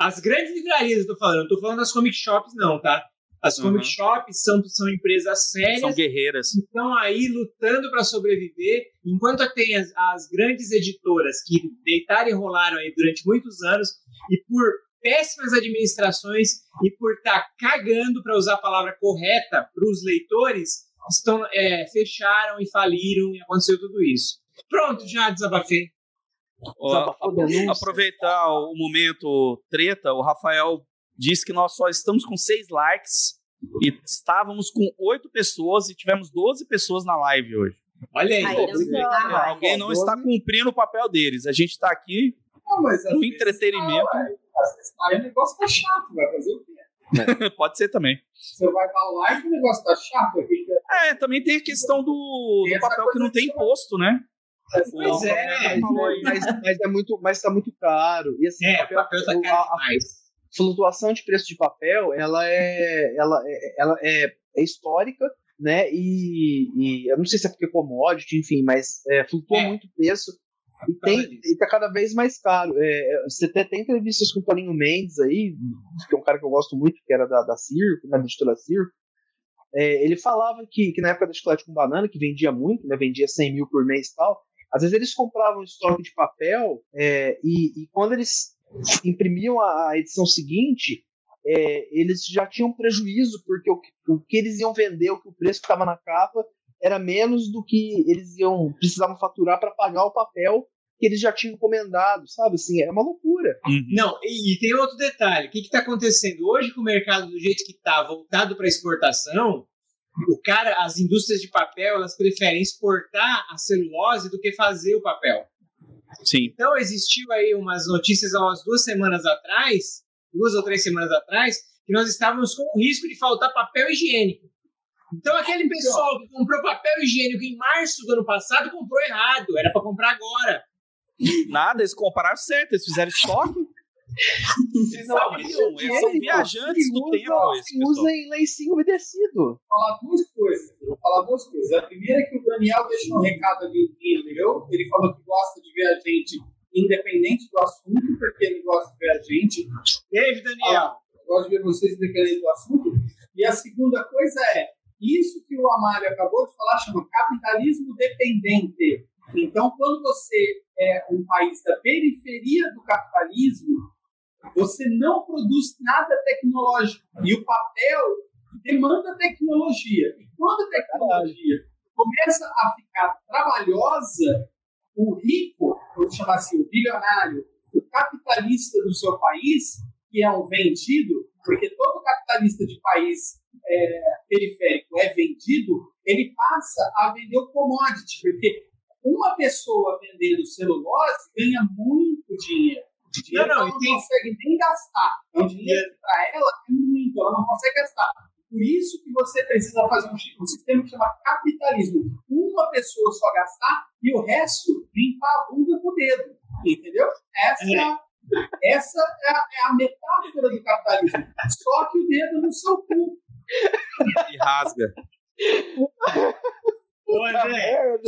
As grandes livrarias, eu tô falando, não tô falando das comic shops, não, tá? As Uhum. comic shops são, são empresas sérias São guerreiras. estão aí lutando para sobreviver, enquanto tem as, as grandes editoras que deitaram e rolaram aí durante muitos anos e por péssimas administrações e por estar cagando, para usar a palavra correta, para os leitores, estão é, fecharam e faliram e aconteceu tudo isso. Pronto, já desabafei. Ó, aproveitar o momento treta, o Rafael disse que nós só estamos com seis likes e estávamos com oito pessoas e tivemos 12 pessoas na live hoje. Olha aí. Aí Pô, não. Ah, Alguém não está 12. cumprindo o papel deles. A gente está aqui Não, mas no entretenimento. tá, ué. Às vezes aí o negócio tá chato, vai fazer o quê? Pode ser também. Você vai pra live e o negócio tá chato aqui. É, também tem a questão do, do papel que não tem imposto, né? Pois O é, aí. Mas, mas é muito, mas tá muito caro. E assim, É, o papel tá caro a- a flutuação de preço de papel, ela é, ela é, ela é, é histórica, né? E, e eu não sei se é porque é commodity, enfim, mas é, flutua É. muito o preço e tem e tá cada vez mais caro. É, é, você até tem entrevistas com o Toninho Mendes aí, que é um cara que eu gosto muito, que era da, da Circo, né, da editora Circo. É, ele falava que, que na época da chocolate com banana, que vendia muito, né, vendia 100 mil por mês e tal, às vezes eles compravam estoque de papel é, e, e quando eles imprimiam a, a edição seguinte, é, eles já tinham prejuízo, porque o, que- o que eles iam vender, o que o preço que estava na capa, era menos do que eles iam precisavam faturar para pagar o papel que eles já tinham encomendado, sabe? Assim, é uma loucura. Uhum. Não, e, e tem outro detalhe. O que está acontecendo hoje com o mercado do jeito que está voltado para exportação? O cara, as indústrias de papel, elas preferem exportar a celulose do que fazer o papel. Sim. Então existiu aí umas notícias há umas duas semanas atrás, duas ou três semanas atrás, que nós estávamos com o risco de faltar papel higiênico. Então aquele pessoal que comprou papel higiênico em março do ano passado comprou errado, era para comprar agora. Nada, eles compararam certo, eles fizeram estoque. Eles Não, sabiam, eles são viajantes do usa, tempo, esse usa em lencinho umedecido. Vou falar duas coisas. Vou falar duas coisas. A primeira é que o Daniel deixou um recado ali e-mail. Ele falou que gosta de ver a gente independente do assunto, porque ele gosta de ver a gente. Beijo, Daniel. Eu gosto de ver vocês independente do assunto. E a segunda coisa é, isso que o Amário acabou de falar chama capitalismo dependente. Então, quando você é um país da periferia do capitalismo, você não produz nada tecnológico. E o papel demanda tecnologia. E quando a tecnologia começa a ficar trabalhosa, o rico, vou chamar assim, o bilionário, o capitalista do seu país, que é um vendido, porque todo capitalista de país é, periférico é vendido, ele passa a vender o commodity, porque uma pessoa vendendo celulose ganha muito dinheiro. Dinheiro Não, não, não tem- consegue nem gastar. É um dinheiro que para ela é muito, ela não consegue gastar. Por isso que você precisa fazer um, um sistema que chama capitalismo. Uma pessoa só gastar e o resto limpar a bunda com o dedo. Entendeu? Essa é, essa é, a, é a metáfora do capitalismo. Só que o dedo no seu cu. E rasga. André,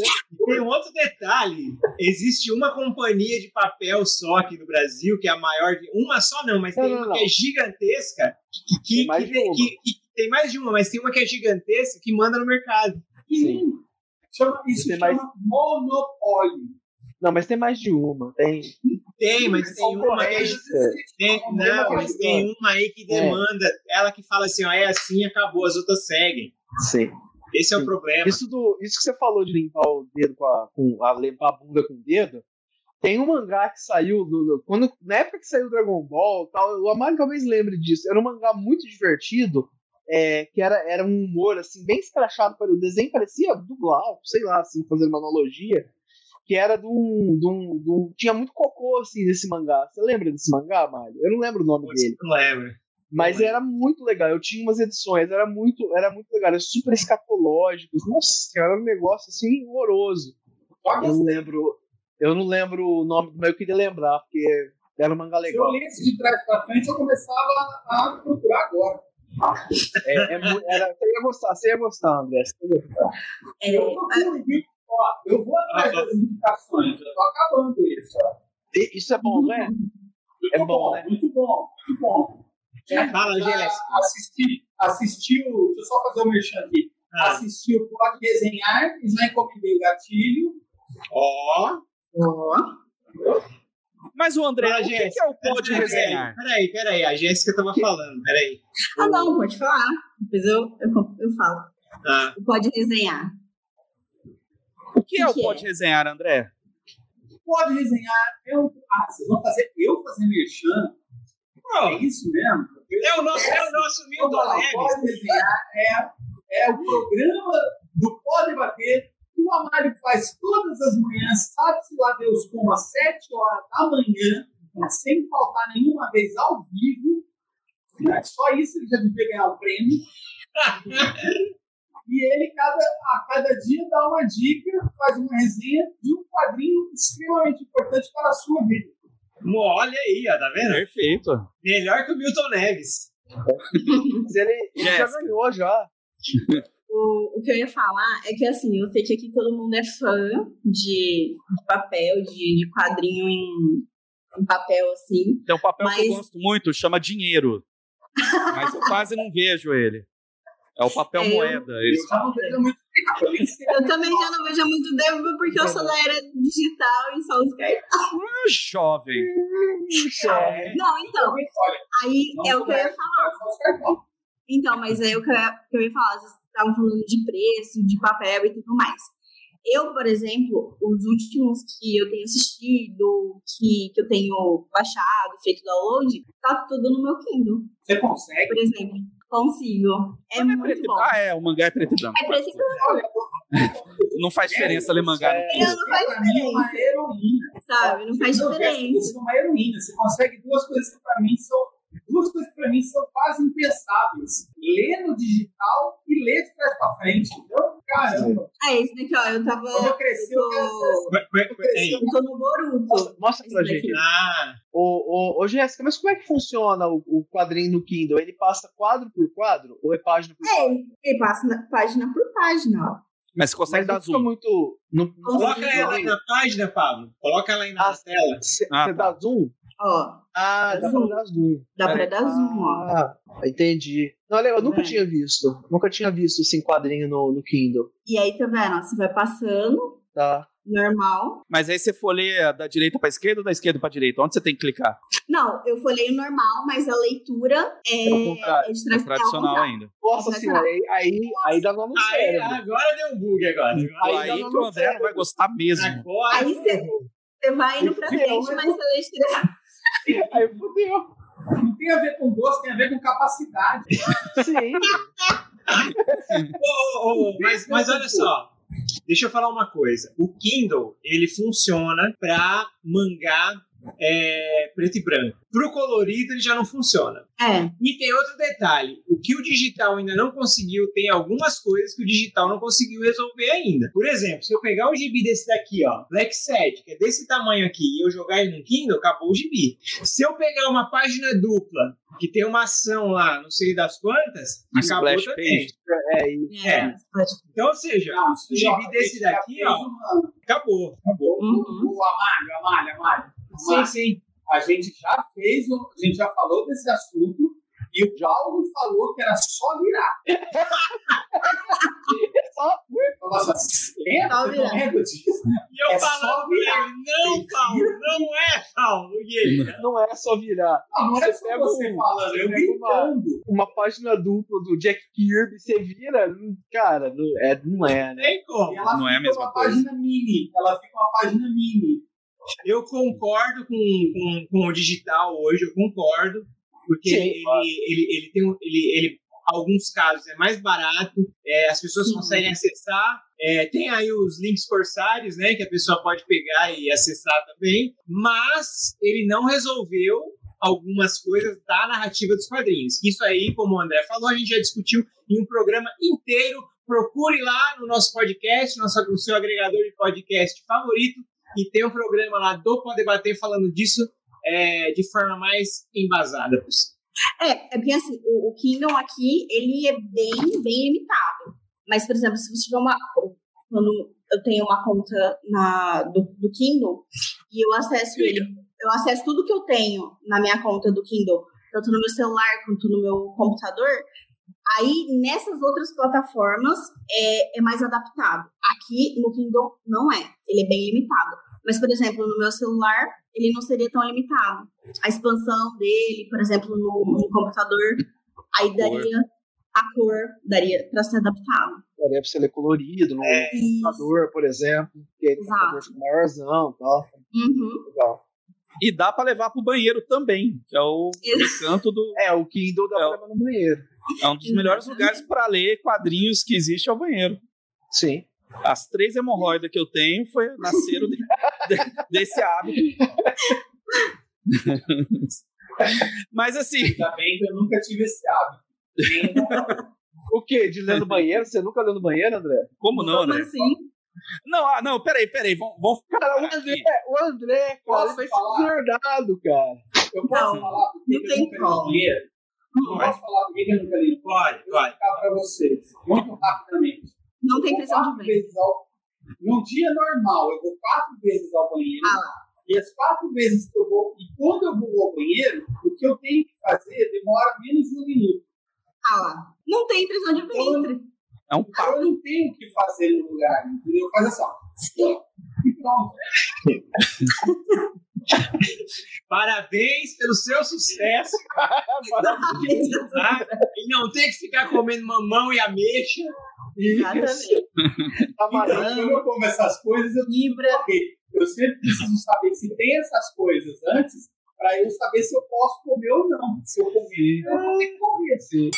tem um outro detalhe. Existe uma companhia de papel só aqui no Brasil, que é a maior de. Uma só não, mas Não, tem não, uma não. que é gigantesca. Que, que, Tem mais que- de uma. que- que- tem mais de uma, mas tem uma que é gigantesca que manda no mercado. Sim. Chama, isso Tem chama mais- monopólio. Não, mas tem mais de uma. Tem. Tem, mas tem uma aí. Tem, não, mas tem uma aí que demanda, ela que fala assim, ó, é assim, acabou, as outras seguem. Sim. Esse é o problema. Isso, do, isso que você falou de limpar o dedo com a, com a limpar a bunda com o dedo. Tem um mangá que saiu do, do- quando na época que saiu Dragon Ball, tal, o Amaro talvez lembre disso. Era um mangá muito divertido, é, que era, era um humor assim bem escrachado para o desenho parecia dublado, sei lá, assim, fazendo uma analogia, que era de um, de um, de um- tinha muito cocô assim nesse mangá. Você lembra desse mangá, Mário? Eu não lembro o nome dele. Não lembro. Mas era muito legal. Eu tinha umas edições, era muito, era muito legal, era super escatológico. Nossa, era um negócio assim horroroso. Eu não lembro, eu não lembro o nome, mas eu queria lembrar porque era um mangá se eu legal. lesse de trás pra frente, eu começava a procurar agora. É, é era, você ia gostar, você ia gostar, André. Você ia gostar. É, Eu procuro? Ó, eu vou atrás das indicações, eu tô acabando isso. ó. Isso é bom, não é? Muito É bom, bom, né? muito bom, muito bom. Fala, Já Jéssica. Assisti, assistiu, deixa eu só fazer o merchan aqui. Ah, Assistiu Pode Desenhar e já encomendei o gatilho. Ó, ó, Mas o André, Fala, o que, Jéssica. que é o Pode Peraí, Resenhar? Peraí, peraí, a Jéssica tava falando, peraí. Ah, não, pode falar. Depois eu, eu, eu falo. Ah, Pode resenhar. O que é o que é? Pode Resenhar, André? Pode desenhar. Eu, ah, vocês vão fazer eu fazer merchan? É isso mesmo? é o nosso, é o nosso Milton Neves. É, é o programa do Pode Bater que o Amário faz todas as manhãs, sabe-se lá Deus como, às 7 horas da manhã, né, sem faltar nenhuma vez ao vivo. né, Só isso ele já devia ganhar o prêmio. E ele, cada, a cada dia, dá uma dica, faz uma resenha de um quadrinho extremamente importante para a sua vida. Olha aí, ó, tá vendo? Perfeito. Melhor que o Milton Neves. Mas ele, ele já ganhou já. O, o que eu ia falar é que, assim, eu sei que aqui todo mundo é fã de, de papel, de, de quadrinho em, em papel, assim. Tem um papel que eu Mas- gosto muito, chama dinheiro. Mas eu quase não vejo ele. É o papel É, eu- moeda. Eu Eles- já não vejo muito. Eu também já não vejo há muito tempo porque eu sou da era digital e só os cartões. Ah, jovem. É. Não, então, aí é o que eu ia cartões. Então, mas aí o que eu ia, que eu ia falar, vocês estavam falando de preço, de papel e tudo mais. Eu, por exemplo, os últimos que eu tenho assistido, que, que eu tenho baixado, feito download, tá tudo no meu Kindle, Você consegue? por exemplo. Consigo. É Não é muito preto bom. Ah, é, o mangá é preto e branco. É preto e branco, Não faz diferença ler mangá. É. não faz pra mim é uma diferença, heroína. sabe? Não faz Não, diferença. É uma heroína. Você consegue duas coisas que pra mim são duas coisas que pra mim são quase impensáveis. Ler no digital e ler de trás pra frente. Entendeu? Caramba. Ah, esse daqui, ó, eu tava. Quando eu cresci, eu Eu tô, qu- ei. eu tô no Boruto. Mostra, mostra pra gente. Ah, Ô, ô, ô, Jéssica, mas como é que funciona o, o quadrinho no Kindle? Ele passa quadro por quadro ou é página por É, página? ele, ele passa na- página por página, ó. Mas você consegue Mas não dar fica zoom. muito. Não, não coloca ela aí na página, Pablo. Coloca ela aí na Ah, tela. Você Ah, tá. dá zoom? Ó, Ah, Dá pra dar zoom. dá pra Peraí. dar zoom, ó. Ah, entendi. Não, olha, eu nunca É. tinha visto. Nunca tinha visto assim quadrinho no, no Kindle. E aí, tá vendo? Você vai passando, Tá. normal. Mas aí você folheia da direita pra esquerda ou da esquerda pra direita? Onde você tem que clicar? Não, eu folheio normal, mas a leitura é, É é É tradicional ainda. Nossa senhora, aí, aí, aí dá nó no Aí, agora deu um bug agora. Aí Aí, que o André não vai gostar mesmo. Agora. Aí você, você vai indo pra frente, mas você lê. Aí fodeu. Não tem a ver com gosto, tem a ver com capacidade. Sim. Ô, ô, ô, mas, mas olha só. Deixa eu falar uma coisa. O Kindle, ele funciona para mangá é, preto e branco. Pro colorido, ele já não funciona. É, E tem outro detalhe: o que o digital ainda não conseguiu, tem algumas coisas que o digital não conseguiu resolver ainda. Por exemplo, se eu pegar um gibi desse daqui, ó, Black Set, que é desse tamanho aqui, e eu jogar ele no Kindle, acabou o gibi. Se eu pegar uma página dupla, que tem uma ação lá, não sei das quantas, Um acabou splash também. page. É, e é. É. pode- Então, ou seja, Não, o gibi desse daqui, ó, acabou. Acabou. Uhum. O Amália, Amália, Amália. Sim, sim. A gente já fez, a gente já falou desse assunto E o Paulo falou que era só virar. Só- Nossa, lembra? Só não virar. lembra disso? E eu É falando pra ele, não, Paulo, não é, Paulo. E ele, Não é só virar. Não, não é Você só pega você um- falando, eu pega uma-. Uma página dupla do Jack Kirby, você vira. Cara, não é, não é né? tem como. E ela Não é a fica mesma uma coisa. página mini. Ela fica uma página mini. Eu concordo com, com, com o digital hoje, eu concordo, porque Sim, ele, claro. ele, ele tem ele, ele, alguns casos é mais barato, é, as pessoas Sim. conseguem acessar, é, tem aí os links corsários, né, que a pessoa pode pegar e acessar também, mas ele não resolveu algumas coisas da narrativa dos quadrinhos. Isso aí, como o André falou, a gente já discutiu em um programa inteiro. Procure lá no nosso podcast, nosso, no seu agregador de podcast favorito, e tem um programa lá do Pode Debater falando disso é, de forma mais embasada possível. É, é porque assim, o, o Kindle aqui, ele é bem, bem limitado. Mas, por exemplo, se você tiver uma. Quando eu tenho uma conta na, do, do Kindle e eu acesso ele, eu acesso tudo que eu tenho na minha conta do Kindle, tanto no meu celular quanto no meu computador. Aí, nessas outras plataformas, é, é mais adaptado. Aqui no Kindle, não é. Ele é bem limitado. Mas, por exemplo, no meu celular, ele não seria tão limitado. A expansão dele, por exemplo, no, no computador, aí daria a cor, daria para ser adaptado. Daria pra você ler colorido no Isso. computador, por exemplo. Que aí o Exato. computador fica maiorzão e tal. Uhum. Legal. E dá pra levar pro banheiro também, que é o canto do. É, o Kindle dá É pra o- levar no banheiro. É um dos melhores lugares pra ler quadrinhos que existe é o banheiro. Sim. As três hemorroidas que eu tenho foi, nasceram de- de- desse hábito. Mas assim, Ainda bem que eu nunca tive esse hábito. O quê? De ler no banheiro? Você nunca leu no banheiro, André? como não, Como né? assim? Não, ah, não, peraí, peraí. Vamos, vamos Cara, o André, aqui. o André, cara, Posso ele vai falar? ser deserdado, cara. Eu posso Não, falar porque não tem como. no banheiro? Eu posso falar porque eu nunca li. Pode, Eu vou explicar pra vocês, muito rapidamente. Não tem pressão de vezes ao... Num dia normal, eu vou quatro vezes ao banheiro. Ah E as quatro vezes que eu vou... E quando eu vou ao banheiro, o que eu tenho que fazer demora menos de um minuto. Ah lá. Não tem pressão de ventre. É um papo. eu não tenho o que fazer no lugar, entendeu? Faz assim, ó. E pronto. Parabéns pelo seu sucesso. tá? E não tem que ficar comendo mamão e ameixa. Exatamente. Tá Então, quando eu como essas coisas, eu Libra. Eu sempre preciso saber se tem essas coisas antes, para eu saber se eu posso comer ou não. Se eu comer, eu vou ter que comer. Sim.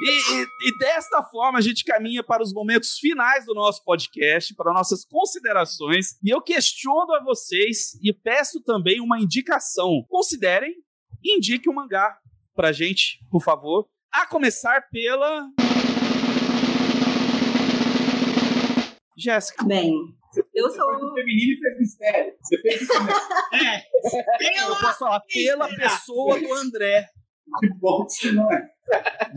E, e- e desta forma a gente caminha para os momentos finais do nosso podcast, para nossas considerações. E eu questiono a vocês e peço também uma indicação. Considerem e indiquem um mangá pra gente, por favor. A começar pela. Jéssica. Bem, eu sou. pro feminino e fez mistério. Você fez isso mesmo. É. Eu posso falar pela pessoa do André. Que bom que você não é.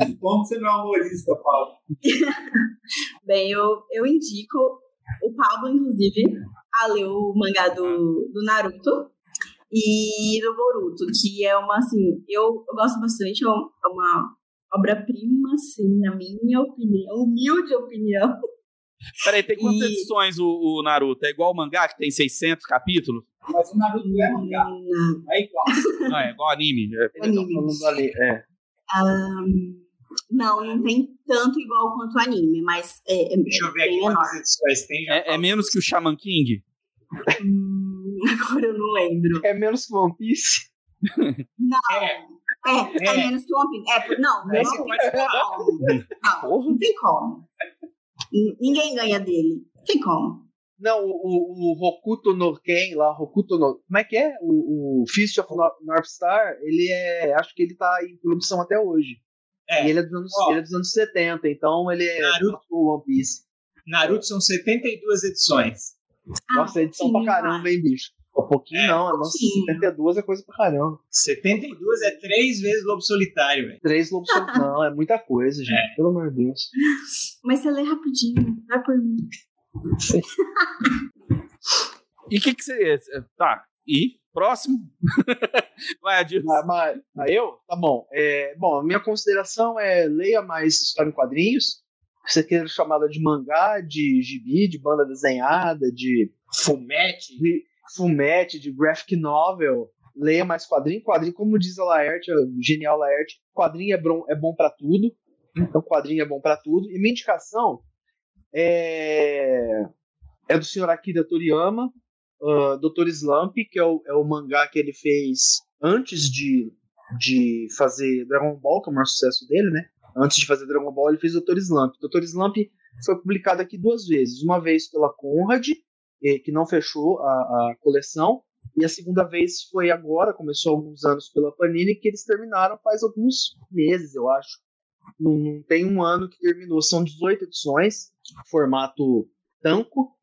Que bom que você não é humorista, Paulo. Bem, eu, eu indico o Pablo, inclusive, a ler o mangá do, do Naruto e do Boruto, que é uma, assim, eu, eu gosto bastante, é é uma obra-prima, assim, na minha opinião, humilde opinião. Peraí, tem quantas E- edições o, o Naruto? É igual o mangá, que tem 600 capítulos? Mas o Naruto não é mangá. Não. Não é igual. Não, é igual anime. É- ali. É. Ahn, não, não tem tanto igual quanto o anime, mas é, é Deixa eu ver aqui menor. tem. É, é menos que o Shaman King? Hum, agora eu não lembro. É menos que One Piece. Não. É. É, é, É. menos que o One Piece. É, não, não, não. Não, Porra. não tem como. Ninguém ganha dele. Não tem como. Não, o, o, Hokuto no Ken lá, Hokuto no. Como é que é? O, o Fist of Nor- North Star, ele é. Acho que ele tá em produção até hoje. É. E ele é, dos anos, Ó. ele é dos anos 70, então ele é Naruto. o One Piece. Naruto são 72 edições. Nossa, é edição pra sim, caramba, hein, bicho? Um pouquinho É, não, nossa, pouquinho. 72 é coisa pra caramba. 72 é três vezes Lobo Solitário, velho. Três lobos solitários. Não, é muita coisa, gente. Pelo amor de Deus. Mas você lê rapidinho. Vai por mim. E o que, que você. Tá. E? Próximo. Vai, Adilson. Ah, mas, ah, eu? Tá bom. É, bom, a minha consideração é leia mais história em quadrinhos. Você queira chamada de mangá, de gibi, de banda desenhada, de Fumete. de fumete, de graphic novel. Leia mais quadrinho. Quadrinho, como diz a Laerte, o genial Laerte, quadrinho é bom, é bom para tudo. Então, quadrinho é bom para tudo. E minha indicação é, é do senhor Akira Toriyama, uh, Dr. Slump, que é o, é o mangá que ele fez antes de, de fazer Dragon Ball, que é o maior sucesso dele, né? Antes de fazer Dragon Ball, ele fez Dr. Slump. Dr. Slump foi publicado aqui duas vezes. Uma vez pela Conrad, eh, que não fechou a, a coleção, e a segunda vez foi agora, começou alguns anos pela Panini, que eles terminaram faz alguns meses, eu acho. Não, não tem um ano que terminou. São 18 edições, formato tanco,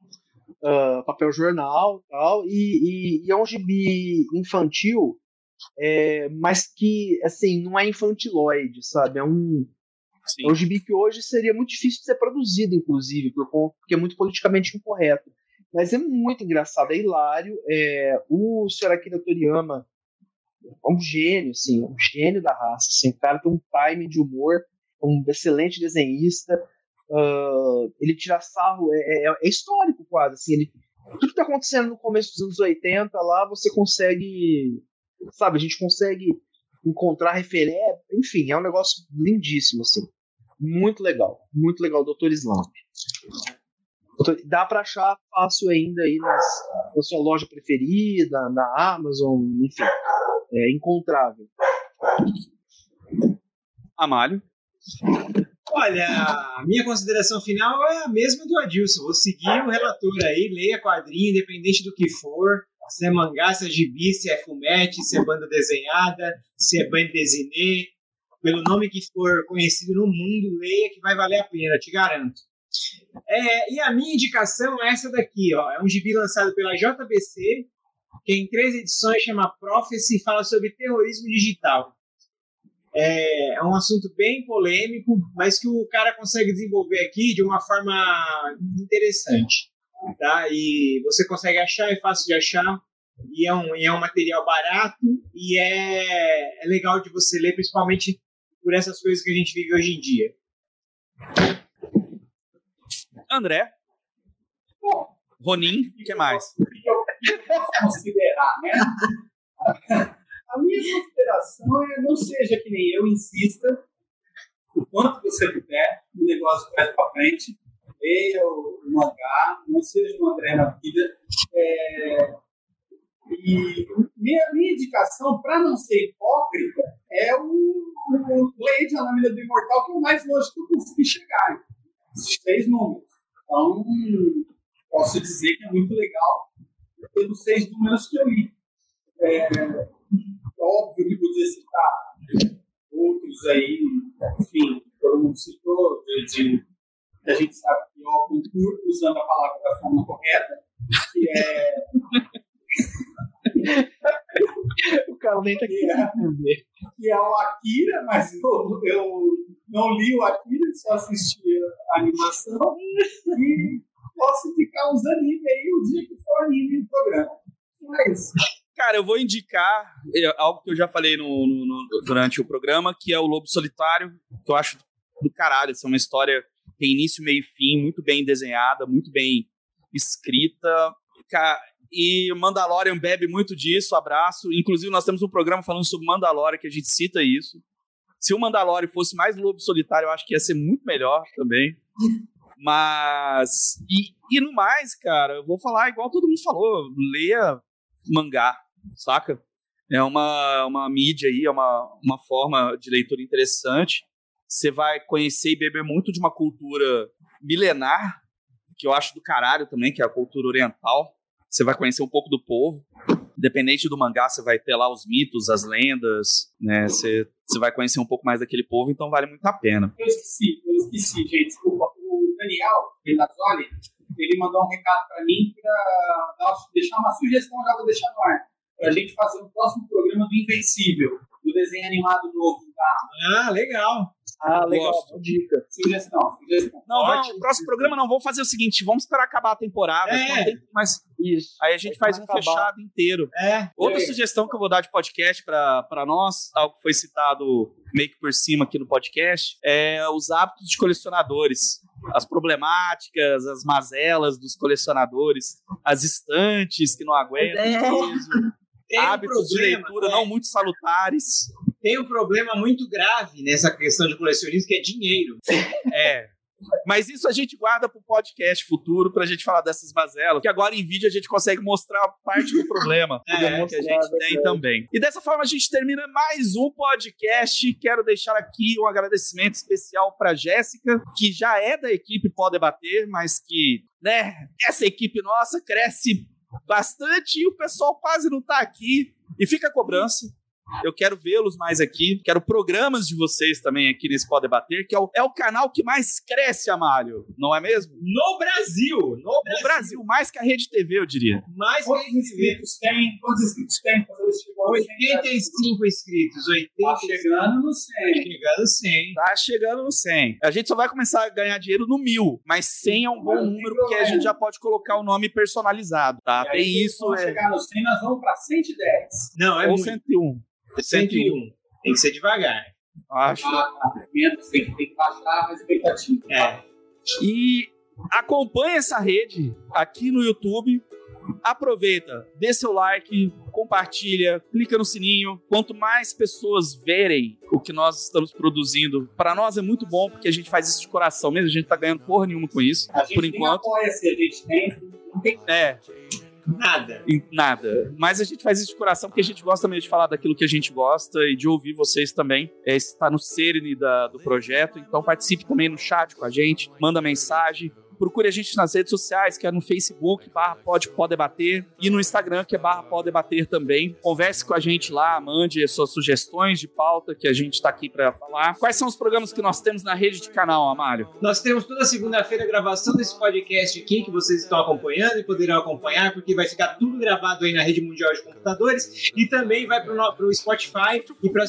uh, papel jornal tal, e, e, e é um gibi infantil, é, mas que, assim, não é infantiloide, sabe? É um, Sim. é um gibi que hoje seria muito difícil de ser produzido, inclusive, por porque é muito politicamente incorreto. Mas é muito engraçado, é hilário. É, o Sr. Akira Toriyama é um gênio, assim, um gênio da raça. Assim, o cara tem um timing de humor, um excelente desenhista. Ah, ele tira sarro, é, é- é histórico quase. Assim, ele, tudo que está acontecendo no começo dos anos 80, lá você consegue. Sabe, a gente consegue encontrar referência. Enfim, é um negócio lindíssimo, assim. Muito legal, muito legal, Dr. Slump. Doutor- Dá para achar fácil ainda aí nas, na sua loja preferida, na Amazon, enfim. É encontrável. Amália. Olha, a minha consideração final é a mesma do Adilson. Vou seguir o relator aí, leia quadrinho, independente do que for. Se é mangá, se é gibi, se é fumete, se é banda desenhada, se é desenê. Pelo nome que for conhecido no mundo, leia que vai valer a pena, te garanto. É, e a minha indicação é essa daqui, ó. É um gibi lançado pela JBC, que em três edições chama Prophecy e fala sobre terrorismo digital. É, é um assunto bem polêmico, mas que o cara consegue desenvolver aqui de uma forma interessante. Tá? E você consegue achar, é fácil de achar, e é um, e é um material barato, e é, é legal de você ler, principalmente por essas coisas que a gente vive hoje em dia. André. Ronin. O que mais? A minha consideração é não seja que nem eu, insista o quanto você puder, o negócio vai para frente, leia o o não seja um André na vida. É, e minha, minha indicação, para não ser hipócrita, é o, o Blade, a lâmina do Imortal, que é o mais longe que eu consegui chegar. Esses três números. Então, posso dizer que é muito legal pelos seis números que eu li. É, óbvio que podia citar outros aí, enfim, todo mundo citou, de, a gente sabe que é o concurso, usando a palavra da forma correta, que é, O cara nem tá aqui que é, é o Akira, mas eu, eu não li o Akira, só assisti a animação. E posso indicar uns animes aí o dia que for anime no programa. Mas, Cara, eu vou indicar é, algo que eu já falei no, no- durante o programa, que é o Lobo Solitário, que eu acho do caralho. Essa é uma história que tem início, meio e fim, muito bem desenhada, muito bem escrita. E Mandalorian bebe muito disso, abraço. Inclusive, nós temos um programa falando sobre Mandalorian, que a gente cita isso. Se o Mandalorian fosse mais Lobo Solitário, eu acho que ia ser muito melhor também. Mas. E, e no mais, cara, eu vou falar igual todo mundo falou: leia mangá, saca? É uma, uma mídia aí, é uma, uma forma de leitura interessante. Você vai conhecer e beber muito de uma cultura milenar, que eu acho do caralho também, que é a cultura oriental. Você vai conhecer um pouco do povo. Independente do mangá, você vai ter lá os mitos, as lendas, né? Você, você vai conhecer um pouco mais daquele povo, então vale muito a pena. eu esqueci, eu esqueci, gente, desculpa. O Daniel Benazzoli, ele mandou um recado para mim para deixar uma sugestão, já vou deixar no ar, para a gente fazer o próximo programa do Invencível. do desenho animado novo. Tá? Ah, legal. Ah, legal. Gosto. dica. Sugestão, sugestão. Não, vamos, próximo programa não, vamos fazer o seguinte, vamos esperar acabar a temporada, É. então tem- mas Isso. aí a gente faz um acabar- fechado inteiro. É. Outra É. sugestão que eu vou dar de podcast para nós, algo que foi citado meio que por cima aqui no podcast, é os hábitos de colecionadores. As problemáticas, as mazelas dos colecionadores, as estantes que não aguentam É. Tem um hábitos de problema, leitura é, não muito salutares. tem um problema muito grave nessa questão de colecionismo, que é dinheiro. É. Mas isso a gente guarda para o podcast futuro pra gente falar dessas mazelas, que agora em vídeo a gente consegue mostrar parte do problema É, que a gente é tem também. E dessa forma a gente termina mais um podcast. Quero deixar aqui um agradecimento especial para Jéssica, que já é da equipe Pode Debater, mas que, né, essa equipe nossa cresce bastante e o pessoal quase não tá aqui. E fica a cobrança. Eu quero vê-los mais aqui. Quero programas de vocês também aqui nesse Pode Debater, que é o, é o canal que mais cresce, Amário. Não é mesmo? No Brasil! No No Brasil! Brasil, mais que a Rede TV, eu diria. Mais que a Quantos vê. inscritos tem? Quantos inscritos tem? Fazer esse tipo de 85 inscritos, 80 Tá chegando no 100. chegando 100. Tá chegando no 100. A gente só vai começar a ganhar dinheiro no mil, mas 100 é um bom número porque a gente já pode colocar o nome personalizado, tá? E aí, Tem isso, Quando é. chegar no 100, nós vamos pra 110. Não, é Ou muito. 101. 101. Tem que ser devagar. Acho. Ah, tá. Menos, tem que baixar a expectativa. É. E acompanha essa rede aqui no YouTube. Aproveita, dê seu like, compartilha, clica no sininho. Quanto mais pessoas verem o que nós estamos produzindo, para nós é muito bom, porque a gente faz isso de coração mesmo, a gente tá ganhando porra nenhuma com isso, A gente por enquanto. apoia se a gente tem. Não tem É, Nada. nada. Mas a gente faz isso de coração porque a gente gosta mesmo de falar daquilo que a gente gosta e de ouvir vocês também. É, está no cerne da- do projeto, então participe também no chat com a gente, manda mensagem. Procure a gente nas redes sociais, que é no Facebook, barra pode, pode debater, e no Instagram, que é barra pode debater também. Converse com a gente lá, mande as suas sugestões de pauta, que a gente está aqui para falar. Quais são os programas que nós temos na rede de canal, Amário? Nós temos toda segunda-feira a gravação desse podcast aqui que vocês estão acompanhando e poderão acompanhar, porque vai ficar tudo gravado aí na rede mundial de computadores e também vai para o Spotify e para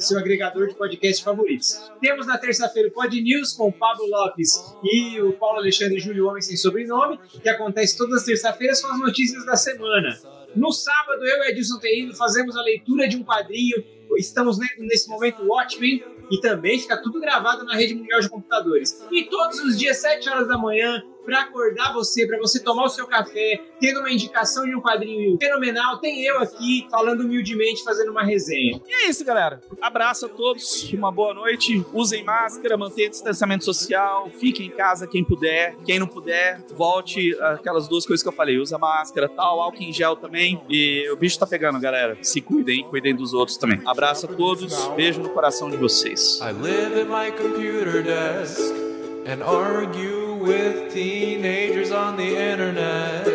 seu agregador de podcast favoritos. Temos na terça-feira o Pod News com o Pablo Lopes e o Paulo Alexandre Júlio Homem Sem Sobrenome, que acontece todas as terças-feiras com as notícias da semana. No sábado, eu e Edilson Terrino fazemos a leitura de um quadrinho. Estamos ne- nesse momento Watchmen e também fica tudo gravado na rede mundial de computadores. E todos os dias, 7 horas da manhã, para acordar você, para você tomar o seu café, tendo uma indicação de um quadrinho fenomenal, tem eu aqui falando humildemente, fazendo uma resenha. E é isso, galera. Abraço a todos, uma boa noite. Usem máscara, mantenham distanciamento social, fiquem em casa quem puder. Quem não puder, volte aquelas duas coisas que eu falei: usa máscara, tal, álcool em gel também. E o bicho tá pegando, galera. Se cuidem cuidem dos outros também. Abraço a todos, beijo no coração de vocês. I live at my computer desk and argue with teenagers on the internet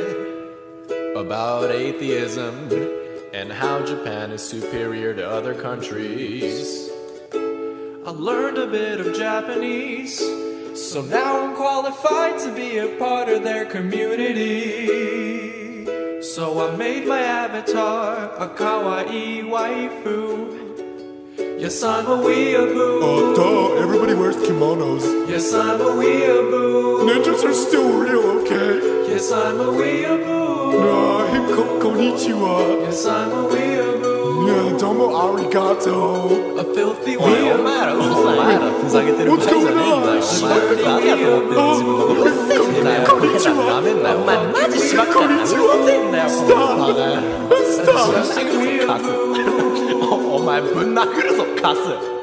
about atheism and how Japan is superior to other countries. I learned a bit of Japanese, so now I'm qualified to be a part of their community. So I made my avatar a kawaii waifu. Yes, I'm a weeaboo. Oh, duh, everybody wears kimonos. Yes, I'm a weeaboo. Ninjas are still real, okay? Yes, I'm a weeaboo. Nah, hip konnichiwa. Yes, I'm a weeaboo. Yeah, domo arigato. A filthy weeaboo. What's going on? Konnichiwa. Konnichiwa. Stop. Stop. お前ぶん殴るぞカス。